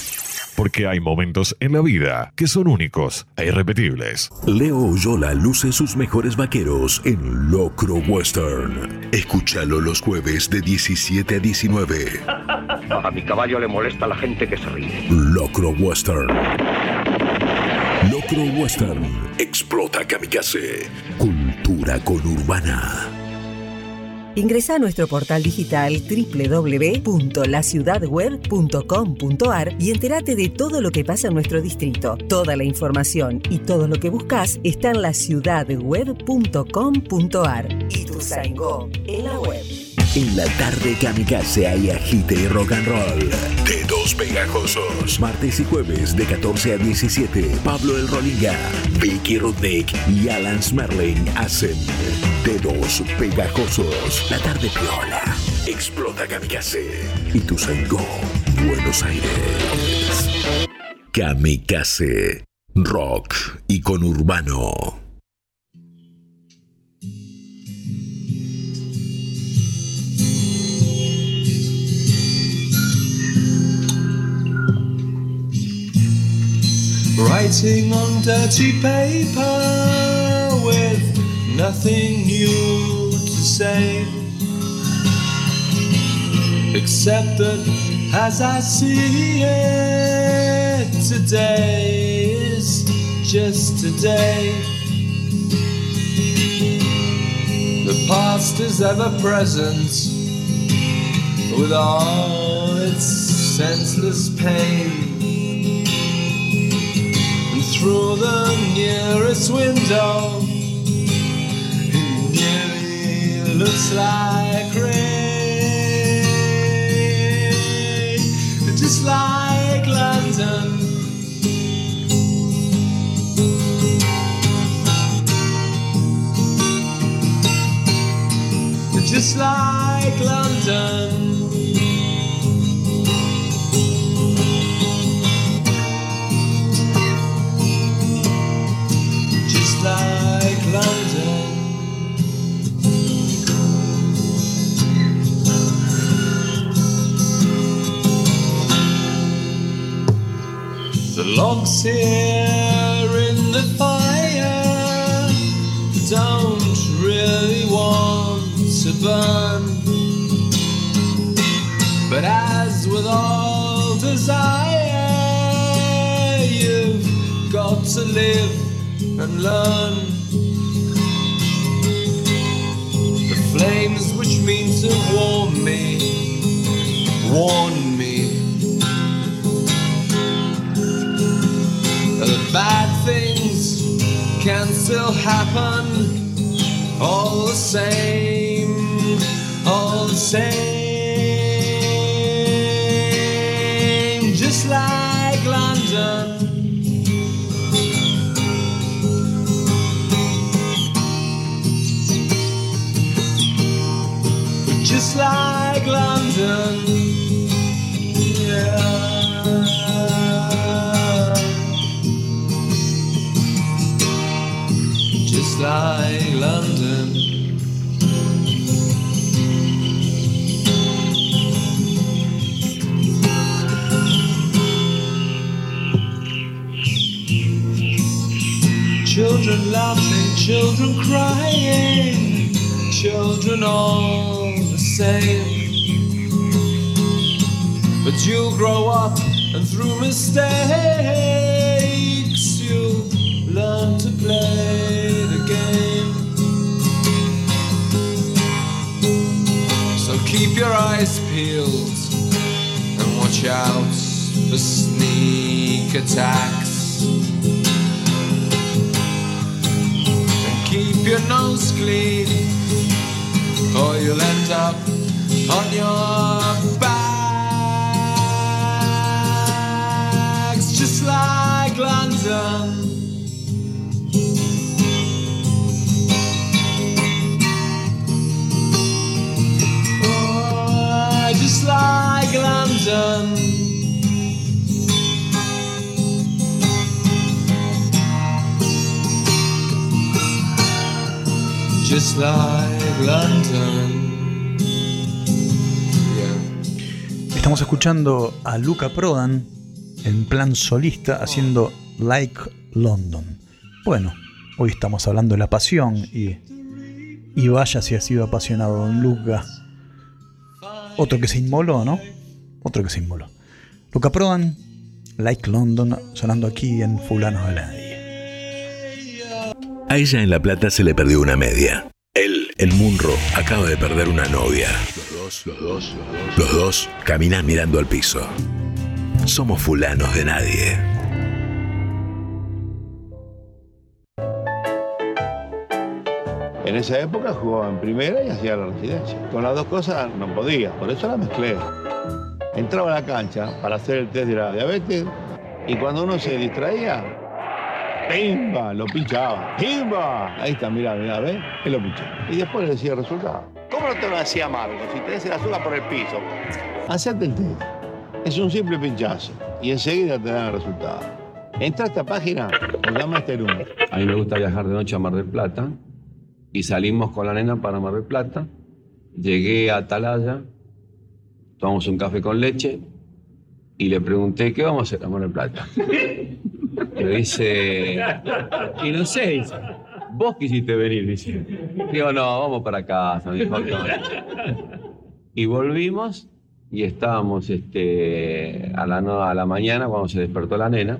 Speaker 11: Porque hay momentos en la vida que son únicos e irrepetibles.
Speaker 1: Leo Oyola luce sus mejores vaqueros en Locro Western. Escúchalo los jueves de 17 a 19. <laughs>
Speaker 12: A mi caballo le molesta la gente que se ríe.
Speaker 1: Locro Western. Locro Western. Explota Kamikaze. Cultura conurbana.
Speaker 13: Ingresa a nuestro portal digital www.laciudadweb.com.ar y entérate de todo lo que pasa en nuestro distrito. Toda la información y todo lo que buscas está en laciudadweb.com.ar. Y tu en la web.
Speaker 1: En la tarde Kamikaze hay agite y rock and roll. Dedos pegajosos. Martes y jueves de 14 a 17. Pablo El Rolinga, Vicky Rudnick y Alan Smerling hacen Dedos pegajosos. La tarde piola. Explota Kamikaze. Y tu Sango, Buenos Aires. Kamikaze. Rock y conurbano.
Speaker 14: Writing on dirty paper with nothing new to say. Except that as I see it, today is just today. The past is ever present with all its senseless pain. Through the nearest window, it nearly looks like rain. Just like London. Just like London. Like London. The logs here in the fire don't really want to burn. But as with all desire, you've got to live and learn. The flames which mean to warm me, warn me. that bad things can still happen all the same, all the same, just like London. Just like London, yeah. just like London. Children laughing, children crying, children all same. But you'll grow up and through mistakes you'll learn to play the game. So keep your eyes peeled and watch out for sneak attacks. And keep your nose clean or you'll end up on your backs just like London. Oh, just like London. Just like London.
Speaker 2: Estamos escuchando a Luca Prodan en plan solista haciendo Like London. Bueno, hoy estamos hablando de la pasión y, y vaya si ha sido apasionado Don Luca. Otro que se inmoló, ¿no? Otro que símbolo. Luca Prodan, Like London, sonando aquí en Fulanos de Nadie.
Speaker 1: A ella en La Plata se le perdió una media. Él, el Munro, acaba de perder una novia. Dos, los dos, los dos caminan mirando al piso. Somos fulanos de nadie.
Speaker 4: En esa época jugaba en primera y hacía la residencia. Con las dos cosas no podía, por eso la mezclé. Entraba a la cancha para hacer el test de la diabetes y cuando uno se distraía, ¡pimba! Lo pinchaba. ¡Pimba! Ahí está, mirá, mirá, ¿ves? Él lo pinchó. Y después le decía el resultado.
Speaker 12: ¿Cómo no te lo hacía Marco? Si tenés el azúcar por el piso.
Speaker 4: Hacete el test. Es un simple pinchazo y enseguida te dan el resultado. Entra a esta página, o llama a este número.
Speaker 15: A mí me gusta viajar de noche a Mar del Plata y salimos con la nena para Mar del Plata. Llegué a Atalaya, tomamos un café con leche y le pregunté, ¿qué vamos a hacer a Mar del Plata? <laughs> Y me dice, y no sé, dice, vos quisiste venir, dice. Digo, no, vamos para casa, dijo, "No". Y volvimos y estábamos este, a, la, a la mañana cuando se despertó la nena.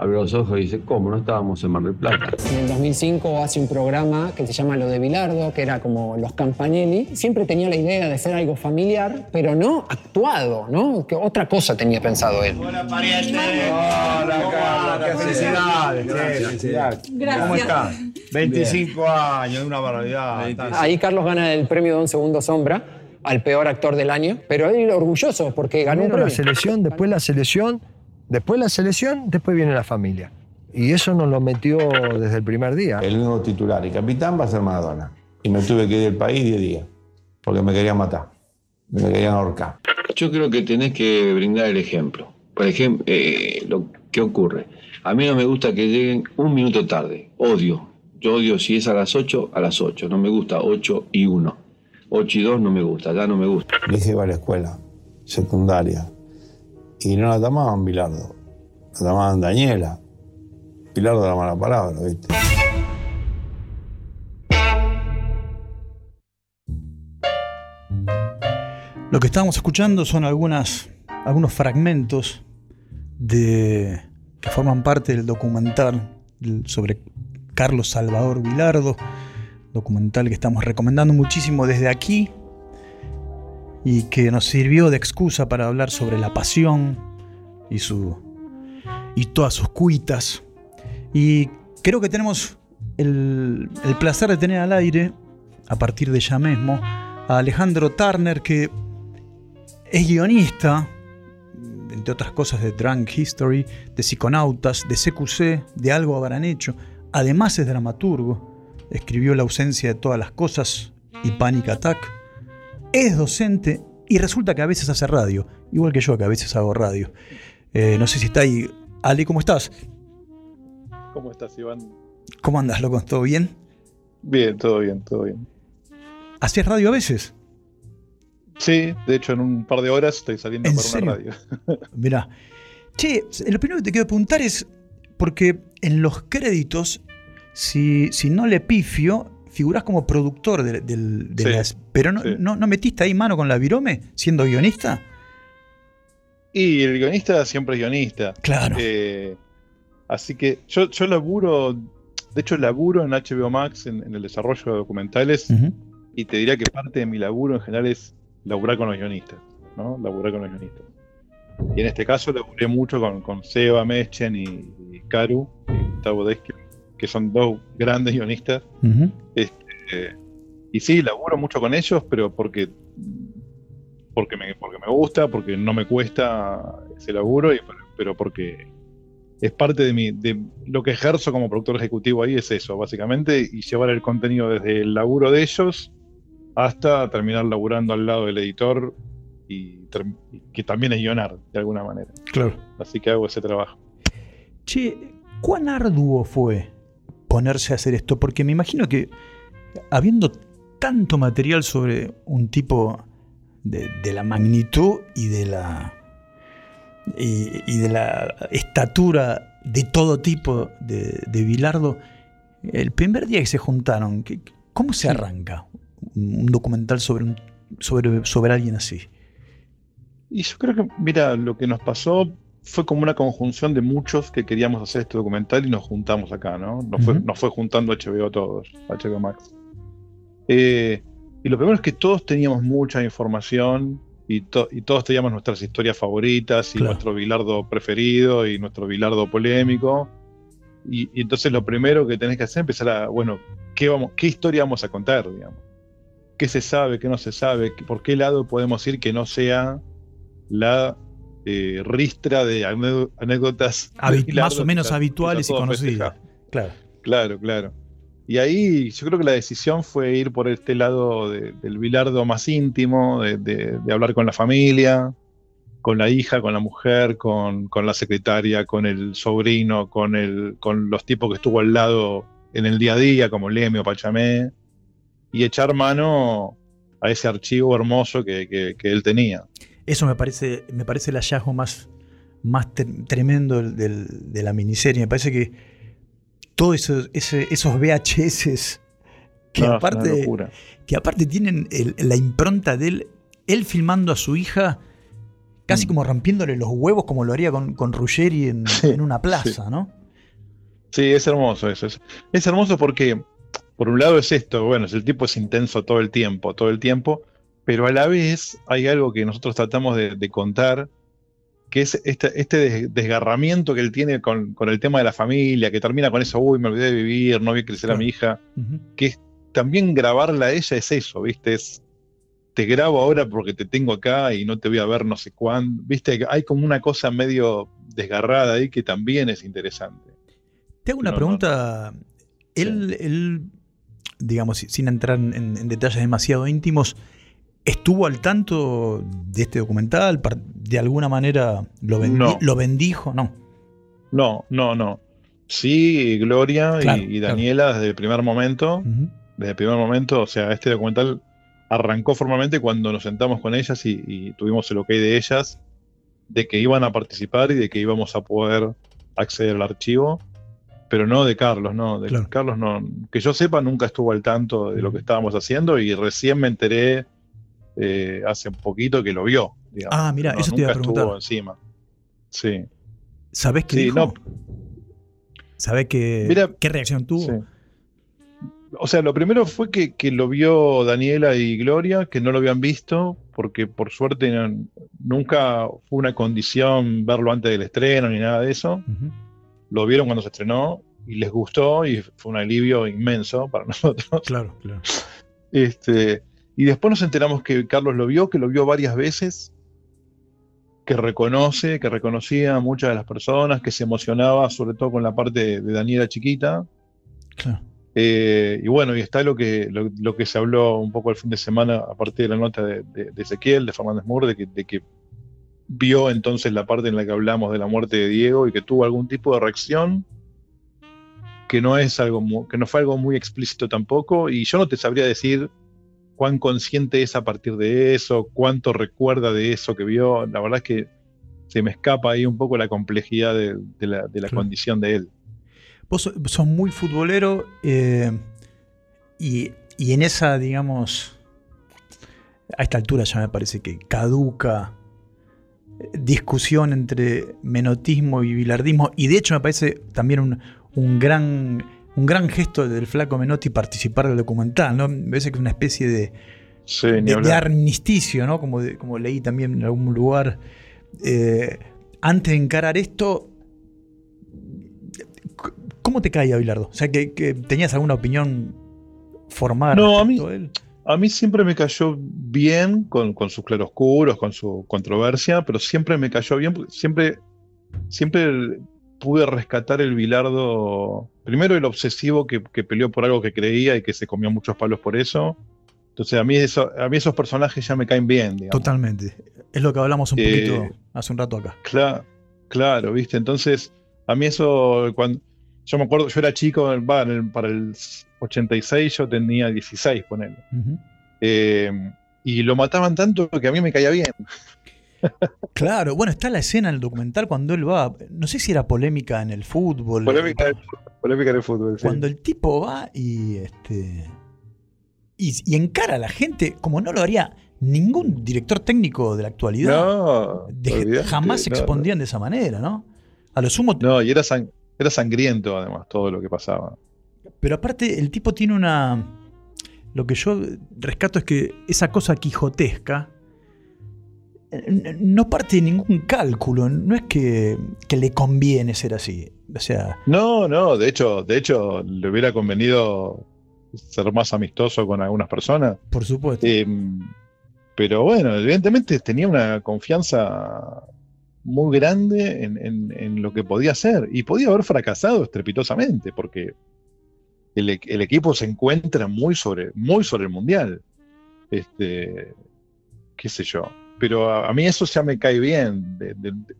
Speaker 15: Abrió los ojos y dice, ¿cómo? No estábamos en Mar del Plata.
Speaker 16: En el 2005 hace un programa que se llama Lo de Bilardo, que era como Los Campanelli. Siempre tenía la idea de ser algo familiar, pero no actuado, ¿no? Que otra cosa tenía pensado él.
Speaker 4: Hola, Carla, qué felicidades. qué felicidades.
Speaker 16: Gracias.
Speaker 4: ¿Cómo estás? 25 años, una barbaridad.
Speaker 16: Ahí Carlos gana el premio de Un Segundo Sombra al peor actor del año, pero él orgulloso porque ganó un
Speaker 17: la selección, después la selección, después la selección, después viene la familia. Y eso nos lo metió desde el primer día.
Speaker 4: El nuevo titular y capitán va a ser Maradona. Y me tuve que ir del país 10 días, porque me querían matar, me querían ahorcar.
Speaker 15: Yo creo que tenés que brindar el ejemplo. Por ejemplo, eh, lo que ocurre. A mí no me gusta que lleguen un minuto tarde. Odio. Yo odio si es a las 8, a las 8. No me gusta 8 y 1. 8 y 2 no me gusta, ya no me gusta.
Speaker 4: Dije iba a la escuela secundaria y no la llamaban Bilardo, la llamaban Daniela. Bilardo era mala palabra, ¿viste?
Speaker 2: Lo que estábamos escuchando son algunas, algunos fragmentos de, que forman parte del documental sobre Carlos Salvador Vilardo, documental que estamos recomendando muchísimo desde aquí y que nos sirvió de excusa para hablar sobre la pasión y, su, y todas sus cuitas. Y creo que tenemos el, el placer de tener al aire, a partir de ya mismo, a Alejandro Turner, que es guionista, entre otras cosas, de Drunk History, de Psiconautas, de CQC, de Algo habrán hecho. Además es dramaturgo, escribió La ausencia de todas las cosas y Panic Attack. Es docente y resulta que a veces hace radio, igual que yo que a veces hago radio. Eh, no sé si está ahí. Ale, ¿cómo estás?
Speaker 18: ¿Cómo estás, Iván?
Speaker 2: ¿Cómo andas, loco? ¿Todo bien?
Speaker 18: Bien, todo bien, todo bien.
Speaker 2: ¿Hacías radio a veces?
Speaker 18: Sí, de hecho, en un par de horas estoy saliendo
Speaker 2: ¿En
Speaker 18: para
Speaker 2: serio?
Speaker 18: una radio. <laughs>
Speaker 2: Mirá. Che, lo primero que te quiero preguntar es, porque en los créditos, si, si no le pifio, figurás como productor de, de
Speaker 18: Sí,
Speaker 2: las... Pero no,
Speaker 18: sí.
Speaker 2: no, no metiste ahí mano con la virome siendo guionista?
Speaker 18: Y el guionista siempre es guionista.
Speaker 2: Claro.
Speaker 18: Eh, así que yo, yo laburo, de hecho laburo en HBO Max en, en el desarrollo de documentales y te diría que parte de mi laburo en general es laburar con los guionistas, ¿no? Laburar con los guionistas. Y en este caso laburé mucho con, con Seba Mechen y, y Karu y Gustavo Desky, que son dos grandes guionistas. Este, y sí, laburo mucho con ellos, pero porque, porque, me, porque me gusta, porque no me cuesta ese laburo, y, pero porque es parte de, mi, de lo que ejerzo como productor ejecutivo ahí, es eso, básicamente, y llevar el contenido desde el laburo de ellos hasta terminar laburando al lado del editor y que también es guionar, de alguna manera.
Speaker 2: Claro.
Speaker 18: Así que hago ese trabajo.
Speaker 2: Che, ¿cuán arduo fue ponerse a hacer esto? Porque me imagino que habiendo tanto material sobre un tipo de, de la magnitud y de la y, y de la estatura de todo tipo de, de Bilardo, el primer día que se juntaron, ¿qué- ¿cómo se arranca un un documental sobre, un, sobre, sobre alguien así?
Speaker 18: Y yo creo que, mira, lo que nos pasó fue como una conjunción de muchos que queríamos hacer este documental y nos juntamos acá, ¿no? Nos, fue,
Speaker 2: Ujú.
Speaker 18: nos fue juntando HBO todos, HBO Max. Eh, y lo primero es que todos teníamos mucha información y, to- y todos teníamos nuestras historias favoritas y
Speaker 2: Claro.
Speaker 18: nuestro bilardo preferido y nuestro bilardo polémico. Y, y entonces lo primero que tenés que hacer es empezar a, bueno, ¿qué, vamos, qué historia vamos a contar, digamos? ¿Qué se sabe, qué no se sabe? ¿Por qué lado podemos ir que no sea la eh, ristra de anécdo- anécdotas
Speaker 2: más o menos habituales y conocidas. Claro.
Speaker 18: Claro, claro. Y ahí yo creo que la decisión fue ir por este lado de- del bilardo más íntimo, de, de- de hablar con la familia, con la hija, con la mujer, con, con la secretaria, con el sobrino, con, el, con los tipos que estuvo al lado en el día a día, como Lemio, Pachamé, y echar mano a ese archivo hermoso que, que- que él tenía.
Speaker 2: Eso me parece, me parece el hallazgo más, más tre- tremendo del- del- de la miniserie. Me parece que todos esos, ese- esos VHS que,
Speaker 18: No, una
Speaker 2: aparte, que aparte tienen el- la impronta de él, él filmando a su hija casi
Speaker 18: Mm.
Speaker 2: como rompiéndole los huevos como lo haría con, con Ruggeri en, en una plaza, ¿no?
Speaker 18: Sí, es hermoso eso. Es, es hermoso porque, por un lado, es esto, bueno, el tipo es intenso todo el tiempo, todo el tiempo, pero a la vez hay algo que nosotros tratamos de, de contar, que es este, este des- desgarramiento que él tiene con, con el tema de la familia, que termina con eso, uy, me olvidé de vivir, no vi crecer a mi hija, que es, también grabarla a ella es eso, ¿viste? Es, te grabo ahora porque te tengo acá y no te voy a ver no sé cuándo, ¿viste? Hay como una cosa medio desgarrada ahí que también es interesante.
Speaker 2: Te hago una
Speaker 18: No, no,
Speaker 2: pregunta. Él, él, digamos, si- sin entrar en, en detalles demasiado íntimos, ¿estuvo al tanto de este documental? ¿De alguna manera lo, bendi-
Speaker 18: No.
Speaker 2: lo bendijo? No.
Speaker 18: No, no, no. Sí, Gloria y-
Speaker 2: Claro,
Speaker 18: y, Daniela desde el primer momento, desde el primer momento, o sea, este documental arrancó formalmente cuando nos sentamos con ellas y, y tuvimos el ok de ellas de que iban a participar y de que íbamos a poder acceder al archivo, pero no de Carlos, no, de Carlos no, que yo sepa nunca estuvo al tanto de lo que estábamos haciendo y recién me enteré eh, hace un poquito que lo vio. digamos.
Speaker 2: Ah, mira,
Speaker 18: No,
Speaker 2: eso te iba a
Speaker 18: estuvo
Speaker 2: preguntar.
Speaker 18: encima. Sí.
Speaker 2: ¿Sabés qué
Speaker 18: Sí,
Speaker 2: dijo?
Speaker 18: no.
Speaker 2: ¿Sabés qué,
Speaker 18: Mira,
Speaker 2: qué reacción tuvo?
Speaker 18: Sí. O sea, lo primero fue que, que lo vio Daniela y Gloria, que no lo habían visto, porque por suerte no- nunca fue una condición verlo antes del estreno ni nada de eso. Lo vieron cuando se estrenó y les gustó y fue un alivio inmenso para <laughs> nosotros.
Speaker 2: Claro, claro.
Speaker 18: Este, y después nos enteramos que Carlos lo vio, que lo vio varias veces, que reconoce, que reconocía a muchas de las personas, que se emocionaba, sobre todo con la parte de, Daniela chiquita.
Speaker 2: Claro.
Speaker 18: Eh, y bueno, y está lo que, lo, lo que se habló un poco el fin de semana a partir de la nota de, de- de Ezequiel, de Fernández Moore, de que, de que vio entonces la parte en la que hablamos de la muerte de Diego y que tuvo algún tipo de reacción que no es algo que no fue algo muy explícito tampoco y yo no te sabría decir cuán consciente es a partir de eso, cuánto recuerda de eso que vio, la verdad es que se me escapa ahí un poco la complejidad de, de la, de la
Speaker 2: Claro.
Speaker 18: condición de él.
Speaker 2: Vos so- sos muy futbolero eh, y, y en esa, digamos, a esta altura ya me parece que caduca eh, discusión entre menotismo y bilardismo y de hecho me parece también un, un gran un gran gesto del flaco Menotti participar del documental, ¿no? Me parece que es una especie de,
Speaker 18: Sí,
Speaker 2: de, armisticio, ¿no? Como, de- como leí también en algún lugar. Eh, antes de encarar esto, ¿cómo te caía Bilardo? O sea, que, que tenías alguna opinión formada.
Speaker 18: No, a mí,
Speaker 2: él?
Speaker 18: a mí siempre me cayó bien con, con sus claroscuros, con su controversia, pero siempre me cayó bien, porque siempre, siempre pude rescatar el Bilardo, primero el obsesivo que, que peleó por algo que creía y que se comió muchos palos por eso. Entonces a mí, eso, a mí esos personajes ya me caen bien, digamos.
Speaker 2: Totalmente. Es lo que hablamos un
Speaker 18: Eh,
Speaker 2: poquito hace un rato acá.
Speaker 18: Claro, claro, viste. Entonces, a mí eso, cuando yo me acuerdo, yo era chico, va, en el- para el 86 yo tenía 16, ponele. Eh, y lo mataban tanto que a mí me caía bien.
Speaker 2: Claro, bueno, está la escena en el documental cuando él va, no sé si era polémica en el fútbol.
Speaker 18: Polémica, polémica en el fútbol. sí.
Speaker 2: Cuando el tipo va y este y, y encara a la gente como no lo haría ningún director técnico de la actualidad
Speaker 18: No,
Speaker 2: de- jamás se
Speaker 18: no,
Speaker 2: expondían de esa manera, ¿no? A lo sumo,
Speaker 18: No, y era, sang- era sangriento además todo lo que pasaba.
Speaker 2: pero aparte el tipo tiene una... Lo que yo rescato es que esa cosa quijotesca no parte de ningún cálculo, no es que, que le conviene ser así. O sea,
Speaker 18: No, no, de hecho, de hecho, le hubiera convenido ser más amistoso con algunas personas.
Speaker 2: por supuesto.
Speaker 18: Eh, pero bueno, evidentemente tenía una confianza muy grande en, en- en lo que podía hacer. Y podía haber fracasado estrepitosamente, porque el, el equipo se encuentra muy sobre, muy sobre el mundial. Este, qué sé yo. Pero a, a mí eso ya me cae bien. de- de- de-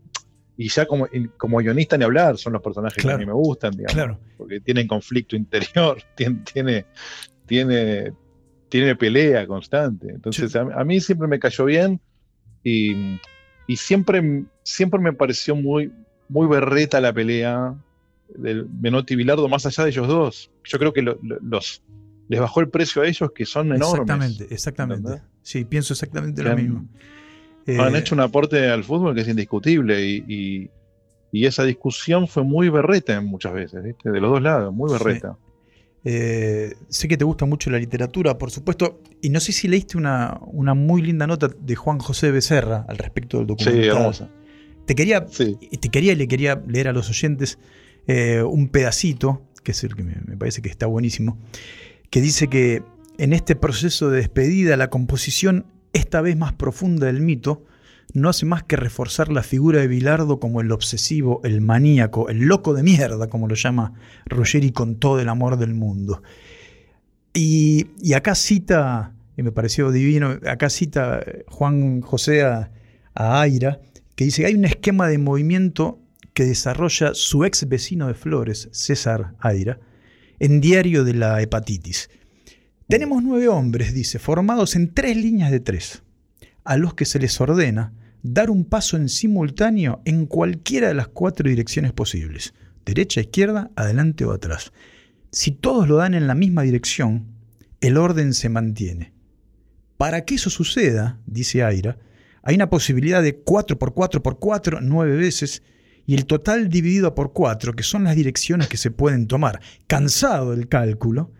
Speaker 18: y ya como, como guionista ni hablar, son los personajes
Speaker 2: Claro.
Speaker 18: que a mí me gustan, digamos.
Speaker 2: Claro.
Speaker 18: Porque tienen conflicto interior, <laughs> tiene, tiene, tiene, tiene pelea constante. Entonces, a, a mí siempre me cayó bien y, y siempre, siempre me pareció muy, muy berreta la pelea del Menotti y Bilardo, más allá de ellos dos. Yo creo que lo- lo- los, les bajó el precio a ellos, que son enormes.
Speaker 2: Exactamente, exactamente. Sí, pienso exactamente lo
Speaker 18: han- Han
Speaker 2: Eh,
Speaker 18: hecho un aporte al fútbol que es indiscutible y, y- y esa discusión fue muy berreta muchas veces, ¿viste? de los dos lados, muy berreta.
Speaker 2: Eh, sé que te gusta mucho la literatura, por supuesto, y no sé si leíste una, una muy linda nota de Juan José Becerra al respecto del documental.
Speaker 18: Sí, hermosa.
Speaker 2: Te quería, te quería y le quería leer a los oyentes eh, un pedacito, que es el que me, me parece que está buenísimo, que dice que en este proceso de despedida, la composición, esta vez más profunda del mito, no hace más que reforzar la figura de Bilardo como el obsesivo, el maníaco, el loco de mierda, como lo llama Ruggeri con todo el amor del mundo. Y, y acá cita, y me pareció divino, acá cita eh, Juan José a, a Aira, que dice hay un esquema de movimiento que desarrolla su ex vecino de Flores, César Aira, en Diario de la Hepatitis. Tenemos nueve hombres, dice, formados en tres líneas de tres, a los que se les ordena dar un paso en simultáneo en cualquiera de las cuatro direcciones posibles, derecha, izquierda, adelante o atrás. Si todos lo dan en la misma dirección, el orden se mantiene. Para que eso suceda, dice Aira, hay una posibilidad de 4 por 4 por 4, 9 veces, y el total dividido por 4, que son las direcciones que se pueden tomar. Cansado del cálculo,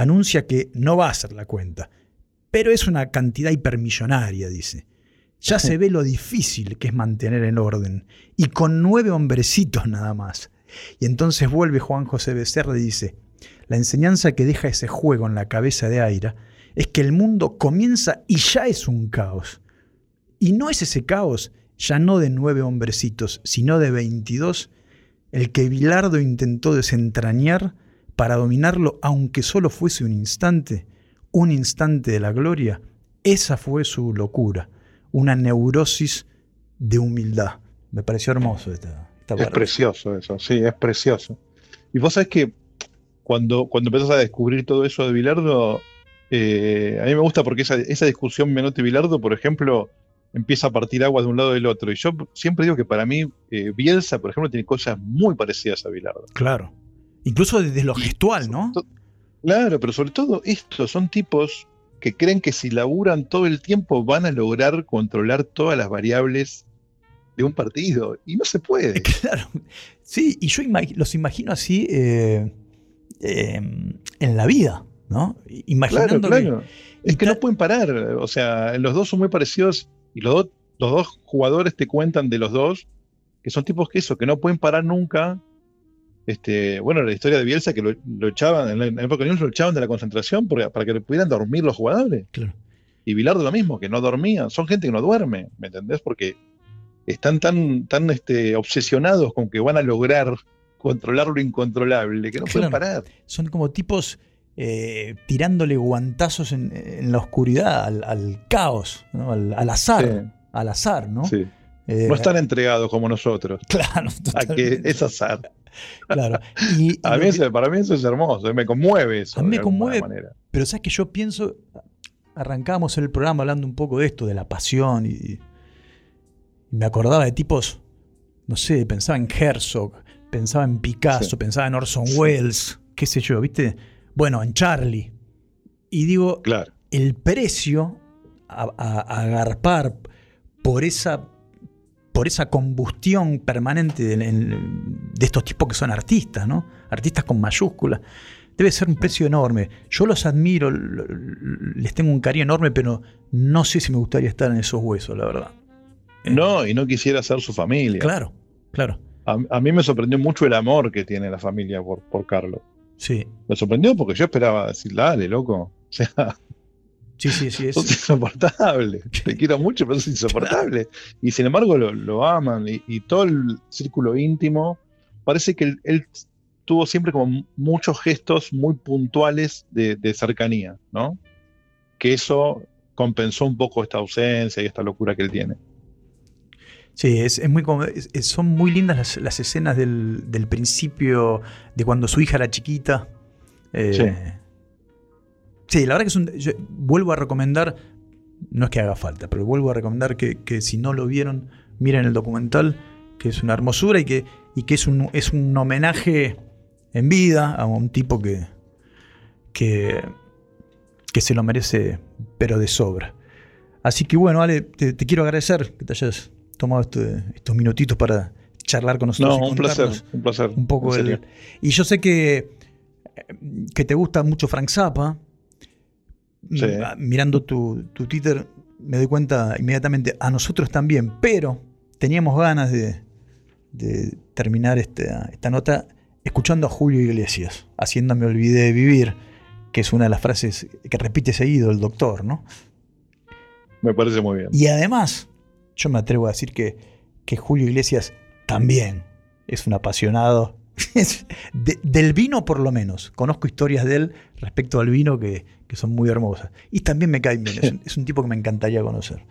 Speaker 2: anuncia que no va a hacer la cuenta, pero es una cantidad hipermillonaria, dice. Ya se ve lo difícil que es mantener el orden, y con nueve hombrecitos nada más. Y entonces vuelve Juan José Becerra y dice, la enseñanza que deja ese juego en la cabeza de Aira es que el mundo comienza y ya es un caos. Y no es ese caos, ya no de nueve hombrecitos, sino de 22, el que Bilardo intentó desentrañar para dominarlo, aunque solo fuese un instante, un instante de la gloria. Esa fue su locura, una neurosis de humildad. Me pareció hermoso esta, esta
Speaker 18: Es
Speaker 2: parte.
Speaker 18: precioso eso, sí, es precioso. Y vos sabés que cuando, cuando empezás a descubrir todo eso de Bilardo, eh, a mí me gusta porque esa, esa discusión Menotti-Bilardo, por ejemplo, empieza a partir agua de un lado del otro. Y yo siempre digo que para mí eh, Bielsa, por ejemplo, tiene cosas muy parecidas a Bilardo.
Speaker 2: Claro. Incluso desde lo gestual, ¿no?
Speaker 18: Claro, pero sobre todo estos son tipos que creen que si laburan todo el tiempo van a lograr controlar todas las variables de un partido. Y no se puede. <laughs>
Speaker 2: Claro. Sí, y yo imag- los imagino así eh, eh, en la vida, ¿no? Imaginando
Speaker 18: Claro. Es que no pueden parar. O sea, los dos son muy parecidos y los, dos- los dos jugadores te cuentan de los dos que son tipos que eso, que no pueden parar nunca. Este, bueno, la historia de Bielsa que lo, lo echaban, en la, época lo echaban de la concentración porque- para que pudieran dormir los jugadores.
Speaker 2: Claro.
Speaker 18: Y Bilardo lo mismo, que no dormían. Son gente que no duerme, ¿me entendés? Porque están tan, tan este, obsesionados con que van a lograr controlar lo incontrolable, que no pueden parar.
Speaker 2: Son como tipos eh, tirándole guantazos en, en la oscuridad, al, al caos, ¿no? al, al azar.
Speaker 18: Sí.
Speaker 2: Al azar, ¿no?
Speaker 18: Sí.
Speaker 2: Eh,
Speaker 18: no están entregados como nosotros. <laughs>
Speaker 2: Claro,
Speaker 18: A que es azar.
Speaker 2: Claro. <laughs> Y,
Speaker 18: A mí para mí eso es hermoso, me conmueve eso.
Speaker 2: A mí me conmueve,
Speaker 18: manera.
Speaker 2: pero sabes que yo pienso, arrancábamos el programa hablando un poco de esto, de la pasión, y, y me acordaba de tipos, no sé, pensaba en Herzog, pensaba en Picasso,
Speaker 18: Sí.
Speaker 2: pensaba en Orson Welles, qué sé yo, ¿viste? Bueno, en Charlie. Y digo,
Speaker 18: Claro.
Speaker 2: el precio a- a- a agarpar por esa, por esa combustión permanente de, de estos tipos que son artistas, ¿no? Artistas con mayúsculas. Debe ser un precio enorme. Yo los admiro, les tengo un cariño enorme, pero no sé si me gustaría estar en esos huesos, la verdad.
Speaker 18: No, y no quisiera ser su familia.
Speaker 2: Claro, claro.
Speaker 18: A, a mí me sorprendió mucho el amor que tiene la familia por, por Carlos.
Speaker 2: Sí.
Speaker 18: Me sorprendió porque yo esperaba decir, dale, loco. <laughs> O sea,
Speaker 2: Sí, sí, sí. Es, <laughs>
Speaker 18: sos insoportable. Te quiero mucho, pero sos <laughs> insoportable. Y sin embargo lo, lo aman. Y, y todo el círculo íntimo, parece que él, él tuvo siempre como muchos gestos muy puntuales de, de cercanía, ¿no? Que eso compensó un poco esta ausencia y esta locura que él tiene.
Speaker 2: Sí, es, es muy es- es- son muy lindas las, las escenas del, del principio, de cuando su hija era chiquita. Eh,
Speaker 18: Sí.
Speaker 2: Sí, la verdad que es un. yo vuelvo a recomendar, no es que haga falta, pero vuelvo a recomendar que, que si no lo vieron, miren el documental, que es una hermosura y que, y que es, un, es un homenaje en vida a un tipo que, que, que se lo merece, pero de sobra. Así que bueno, Ale, te, te quiero agradecer que te hayas tomado este- estos minutitos para charlar con nosotros.
Speaker 18: No,
Speaker 2: y
Speaker 18: un placer, un placer.
Speaker 2: Un poco el-. Y yo sé que, que te gusta mucho Frank Zappa.
Speaker 18: Sí.
Speaker 2: Mm, Mirando tu, tu Twitter me doy cuenta inmediatamente, a nosotros también, pero teníamos ganas de, de terminar esta, esta nota escuchando a Julio Iglesias, haciendo Me olvidé de vivir, que es una de las frases que repite seguido el doctor, ¿no?
Speaker 18: Me parece muy bien.
Speaker 2: Y además, yo me atrevo a decir que, que Julio Iglesias también es un apasionado de- del vino por lo menos. Conozco historias de él respecto al vino que, que son muy hermosas. Y también me cae bien, es un, es un tipo que me encantaría conocer.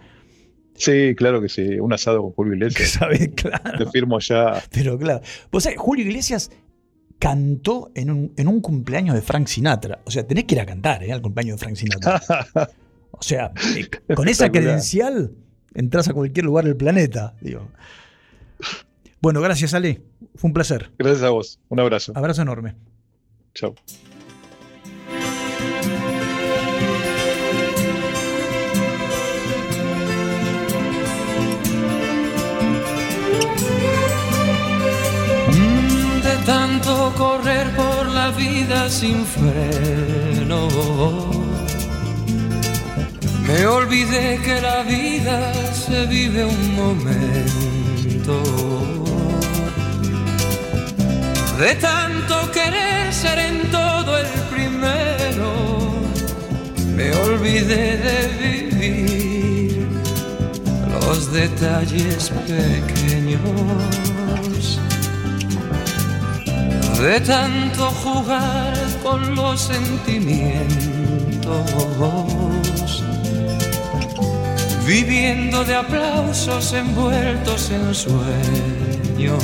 Speaker 18: Sí, claro que sí. Un asado con Julio Iglesias. <laughs>
Speaker 2: ¿Sabes? Claro.
Speaker 18: Te firmo ya.
Speaker 2: Pero claro, vos sabés, Julio Iglesias cantó en un, en un cumpleaños de Frank Sinatra. O sea, tenés que ir a cantar ¿eh? al cumpleaños de Frank Sinatra. O sea, eh, con esa credencial entras a cualquier lugar del planeta. Digo. Bueno, gracias, Ale. Fue un placer.
Speaker 18: Gracias a vos. Un abrazo.
Speaker 2: Abrazo enorme.
Speaker 18: Chao.
Speaker 19: De tanto correr por la vida sin freno. Me olvidé que la vida se vive un momento. De tanto querer ser en todo el primero. Me olvidé de vivir los detalles pequeños. De tanto jugar con los sentimientos. Viviendo de aplausos envueltos en sueños.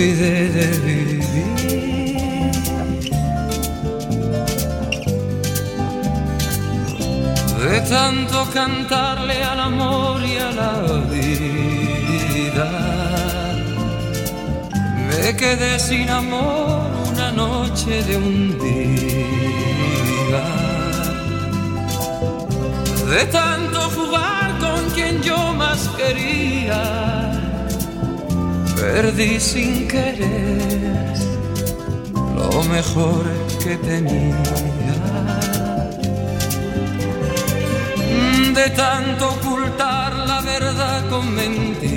Speaker 19: Olvidé de vivir. De tanto cantarle al amor y a la vida. Me quedé sin amor una noche de un día. De tanto jugar con quien yo más quería. Perdí sin querer lo mejor que tenía. De tanto ocultar la verdad con mentiras.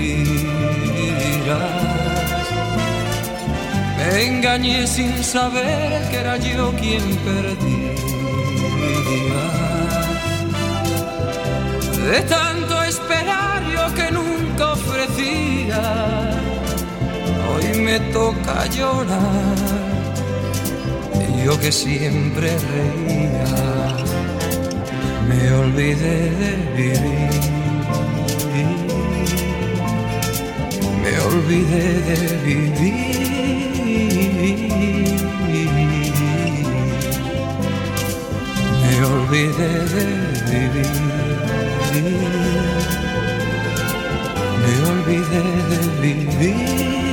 Speaker 19: Me engañé sin saber que era yo quien perdía. De tanto esperar yo que nunca ofrecía. Me toca llorar yo que siempre reía, me olvidé de vivir. Me olvidé de vivir. Me olvidé de vivir. Me olvidé de vivir.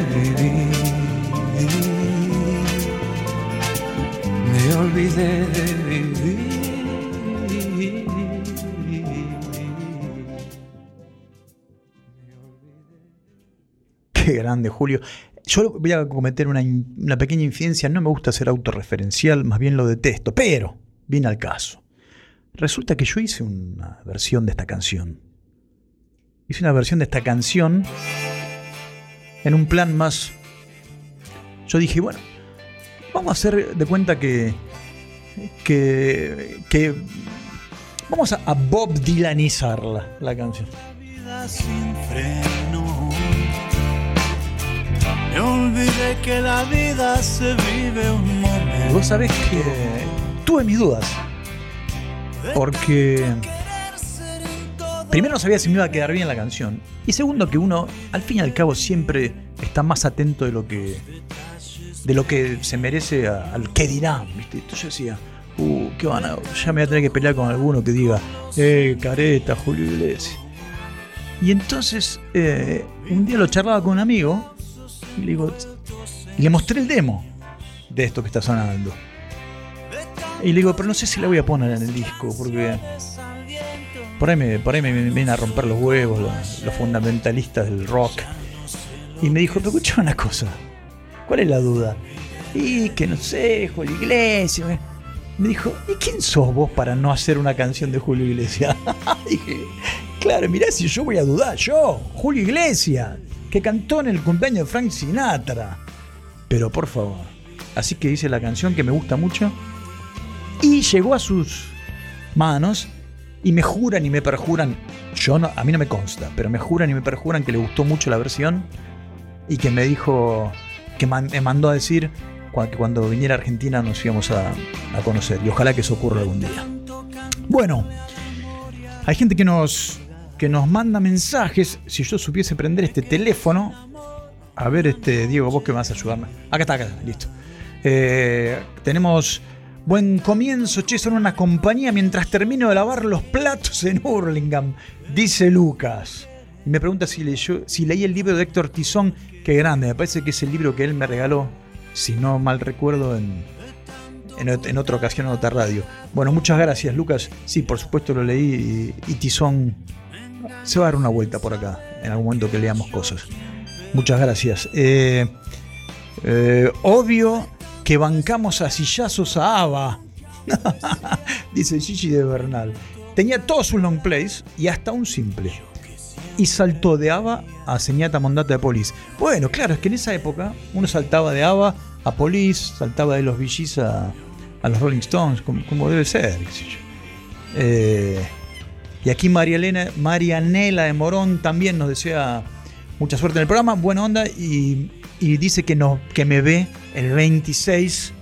Speaker 2: Qué grande, Julio. Yo voy a cometer una pequeña infidencia. No me gusta ser autorreferencial, más bien lo detesto. Pero, viene al caso. Resulta que yo hice una versión de esta canción. Hice una versión de esta canción en un plan más. Yo dije, bueno, vamos a hacer de cuenta que. Que. que. Vamos a, a Bob Dylanizarla, la canción.
Speaker 10: vida sin freno. Me olvidé que la vida se vive un
Speaker 2: Y
Speaker 10: momento.
Speaker 2: vos sabés que tuve mis dudas. Porque. Primero no sabía si me iba a quedar bien la canción. Y segundo que uno, al fin y al cabo, siempre está más atento de lo que. De lo que se merece a- al que dirán, ¿viste? Entonces yo decía, uh, ¿qué van a.? Ya me voy a tener que pelear con alguno que diga, eh, careta, Julio Iglesias. Y entonces, eh, un día lo charlaba con un amigo y le digo, y le mostré el demo de esto que está sonando. Y le digo, pero no sé si la voy a poner en el disco, porque por ahí me, por ahí me vienen a romper los huevos los, los fundamentalistas del rock. Y me dijo, pero escucha una cosa, ¿cuál es la duda? Y que no sé, Julio Iglesias. me- Me dijo, ¿y quién sos vos para no hacer una canción de Julio Iglesias? <laughs> Dije, claro, mirá si yo voy a dudar, yo, Julio Iglesias, que cantó en el cumpleaños de Frank Sinatra. Pero por favor. Así que hice la canción que me gusta mucho. Y llegó a sus manos y me juran y me perjuran. Yo no, a mí no me consta, pero me juran y me perjuran que le gustó mucho la versión y que me dijo, que me mandó a decir que cuando viniera a Argentina nos íbamos a, a conocer. Y ojalá que eso ocurra algún día. Bueno, hay gente que nos, que nos manda mensajes. Si yo supiese prender este teléfono, a ver, este Diego, vos que me vas a ayudarme. Acá está, acá listo. Eh, tenemos buen comienzo, che, son una compañía mientras termino de lavar los platos en Hurlingham, dice Lucas. Y me pregunta si, si leí el libro de Héctor Tizón, qué grande, me parece que es el libro que él me regaló, si no mal recuerdo, en, en, ot- en otra ocasión en otra radio. Bueno, muchas gracias, Lucas. Sí, por supuesto lo leí y, y Tizón se va a dar una vuelta por acá en algún momento que leamos cosas. Muchas gracias. Eh, eh, obvio que bancamos a sillazos a Ava. <laughs> Dice Gigi de Bernal. Tenía todos sus long plays y hasta un simple. Y saltó de ABBA a Señata Mondata de Police. Bueno, claro, es que en esa época uno saltaba de ABBA a Police, saltaba de los VGs a, a los Rolling Stones, como, debe ser. Eh, y aquí María Elena, Marianela de Morón también nos desea mucha suerte en el programa, buena onda, y, y dice que, no, que me ve el 26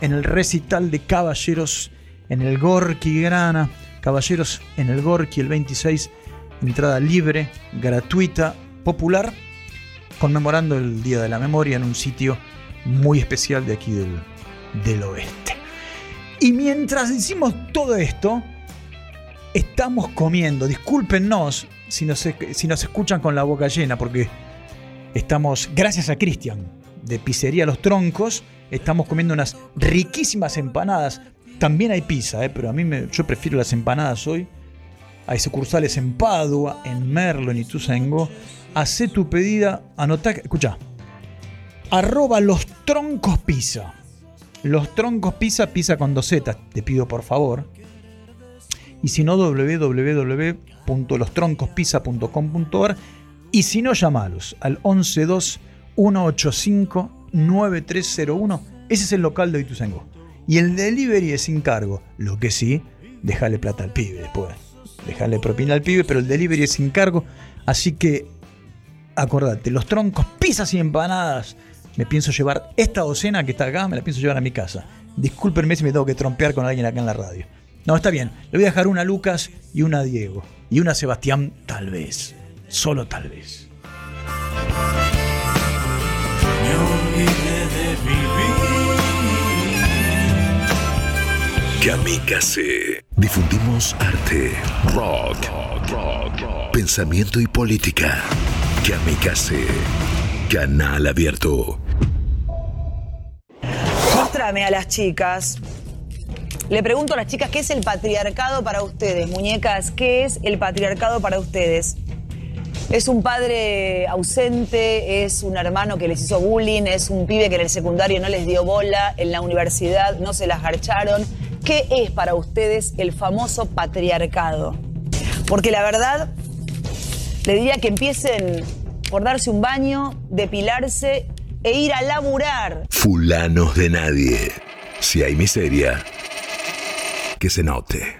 Speaker 2: en el recital de Caballeros en el Gorky Grana. Caballeros en el Gorky el 26, entrada libre, gratuita, popular, conmemorando el Día de la Memoria en un sitio muy especial de aquí del, del oeste. Y mientras hicimos todo esto, estamos comiendo. Discúlpenos si nos, si nos escuchan con la boca llena, porque estamos, gracias a Cristian, de Pizzería Los Troncos, estamos comiendo unas riquísimas empanadas. También hay pizza, eh, pero a mí me, yo prefiero las empanadas hoy. Hay sucursales en Padua, en Merlo, en Ituzaingó. Hacé tu pedida, anotá, escucha, arroba los troncos pizza. Los troncos pizza, pizza con dos Z, te pido por favor. Y si no, www.lostroncosPizza.com.ar y si no, llamalos al 112 185 9301. Ese es el local de Ituzaingó. Y el delivery es sin cargo. Lo que sí, déjale plata al pibe después. Déjale propina al pibe, pero el delivery es sin cargo. Así que acordate, los troncos, pizzas y empanadas. Me pienso llevar esta docena que está acá, me la pienso llevar a mi casa. Discúlpenme si me tengo que trompear con alguien acá en la radio. No, está bien. Le voy a dejar una a Lucas y una a Diego. Y una a Sebastián, tal vez. Solo tal vez.
Speaker 10: Kamikaze. Difundimos arte, rock, pensamiento y política. Kamikaze. Canal abierto.
Speaker 20: Muéstrame a las chicas. Le pregunto a las chicas, ¿qué es el patriarcado para ustedes? Muñecas, ¿qué es el patriarcado para ustedes? ¿Es un padre ausente? ¿Es un hermano que les hizo bullying? ¿Es un pibe que en el secundario no les dio bola? ¿En la universidad no se las garcharon? ¿Qué es para ustedes el famoso patriarcado? Porque la verdad, le diría que empiecen por darse un baño, depilarse e ir a laburar.
Speaker 10: Fulanos de nadie. Si hay miseria, que se note.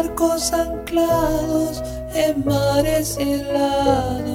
Speaker 10: Barcos anclados en mares helados.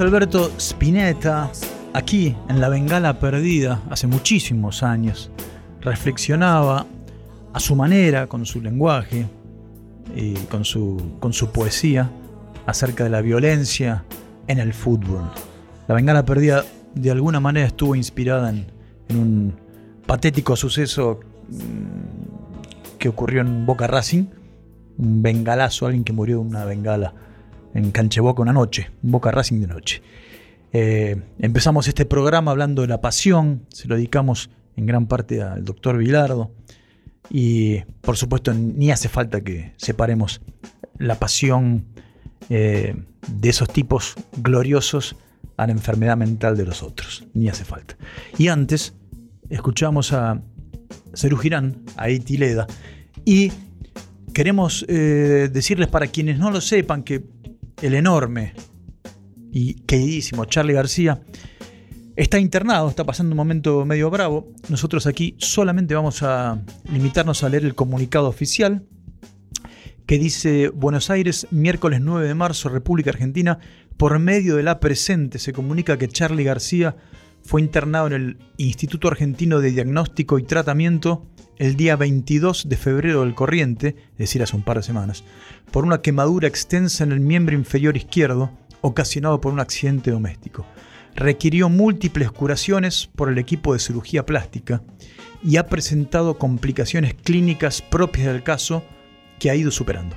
Speaker 2: Alberto Spinetta, aquí en La Bengala Perdida, hace muchísimos años, reflexionaba a su manera, con su lenguaje y con su, con su poesía, acerca de la violencia en el fútbol. La Bengala Perdida de alguna manera estuvo inspirada en, en un patético suceso mm, que ocurrió en Boca Racing, un bengalazo, alguien que murió de una bengala en Cancheboca una noche, Boca Racing de noche. Eh, empezamos este programa hablando de la pasión, se lo dedicamos en gran parte al doctor Vilardo y por supuesto ni hace falta que separemos la pasión eh, de esos tipos gloriosos a la enfermedad mental de los otros, ni hace falta. Y antes escuchamos a Cerú Girán, a Iti Leda, y queremos eh, decirles para quienes no lo sepan que el enorme y queridísimo Charlie García está internado, está pasando un momento medio bravo. Nosotros aquí solamente vamos a limitarnos a leer el comunicado oficial que dice Buenos Aires, miércoles 9 de marzo, República Argentina, por medio de la presente se comunica que Charlie García fue internado en el Instituto Argentino de Diagnóstico y Tratamiento el día 22 de febrero del corriente, es decir, hace un par de semanas, por una quemadura extensa en el miembro inferior izquierdo ocasionado por un accidente doméstico. Requirió múltiples curaciones por el equipo de cirugía plástica y ha presentado complicaciones clínicas propias del caso que ha ido superando.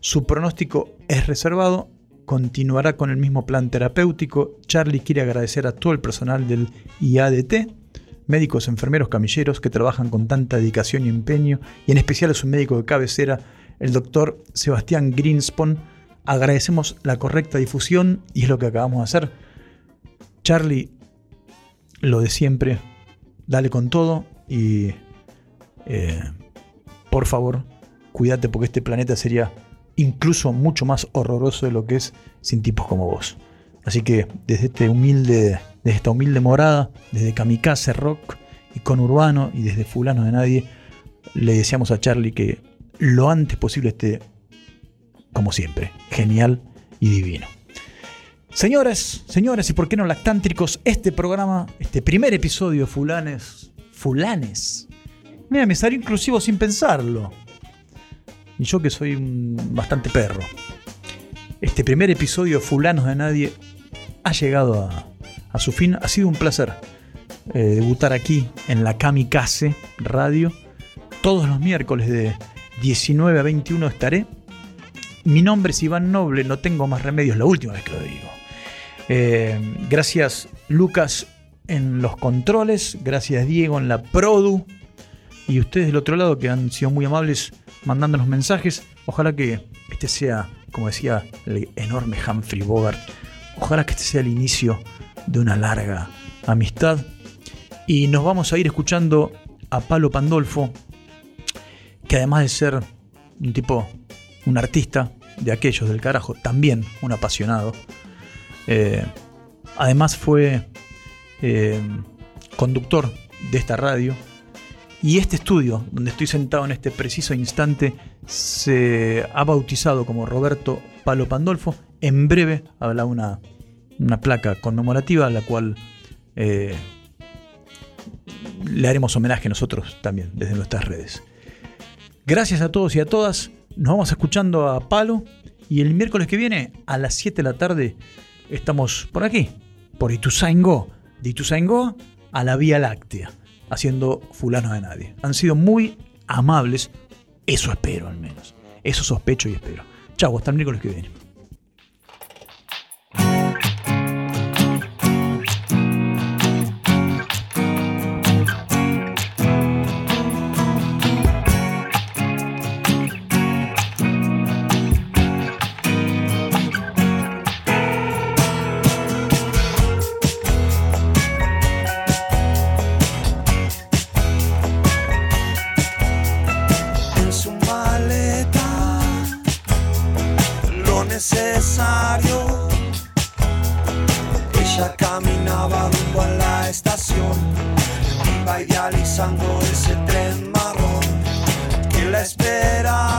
Speaker 2: Su pronóstico es reservado, continuará con el mismo plan terapéutico. Charlie quiere agradecer a todo el personal del IADT, médicos, enfermeros, camilleros que trabajan con tanta dedicación y empeño, y en especial a su médico de cabecera, el doctor Sebastián Greenspon. Agradecemos la correcta difusión y es lo que acabamos de hacer. Charlie, lo de siempre, dale con todo y eh, por favor, cuídate porque este planeta sería incluso mucho más horroroso de lo que es sin tipos como vos. Así que desde este humilde, desde esta humilde morada, desde Kamikaze Rock y con Urbano y desde Fulano de Nadie, le deseamos a Charlie que lo antes posible esté, como siempre, genial y divino. Señores, señores y por qué no lactántricos, este programa, este primer episodio Fulanes, Fulanes. Mira, me salió inclusivo sin pensarlo. Y yo que soy bastante perro. Este primer episodio Fulanos de Nadie ha llegado a, a su fin. Ha sido un placer eh, debutar aquí en la Kamikaze Radio. Todos los miércoles de 19 a 21 estaré. Mi nombre es Iván Noble, no tengo más remedios, la última vez que lo digo. Eh, gracias Lucas en los controles, gracias Diego en la produ y ustedes del otro lado que han sido muy amables mandándonos mensajes. Ojalá que este sea, como decía el enorme Humphrey Bogart, ojalá que este sea el inicio de una larga amistad. Y nos vamos a ir escuchando a Palo Pandolfo, que además de ser un tipo, un artista de aquellos del carajo, también un apasionado. Eh, además fue eh, conductor de esta radio y este estudio, donde estoy sentado en este preciso instante, se ha bautizado como Roberto Palo Pandolfo. En breve habrá una, una placa conmemorativa a la cual eh, le haremos homenaje nosotros también desde nuestras redes. Gracias a todos y a todas. Nos vamos escuchando a Palo. Y el miércoles que viene, a las 7 de la tarde, estamos por aquí, por Ituzaingó. De Ituzaingó a la Vía Láctea, haciendo fulano de nadie. Han sido muy amables. Eso espero al menos. Eso sospecho y espero. Chau, hasta el miércoles que viene.
Speaker 19: Idealizando ese tren marrón que la esperaba.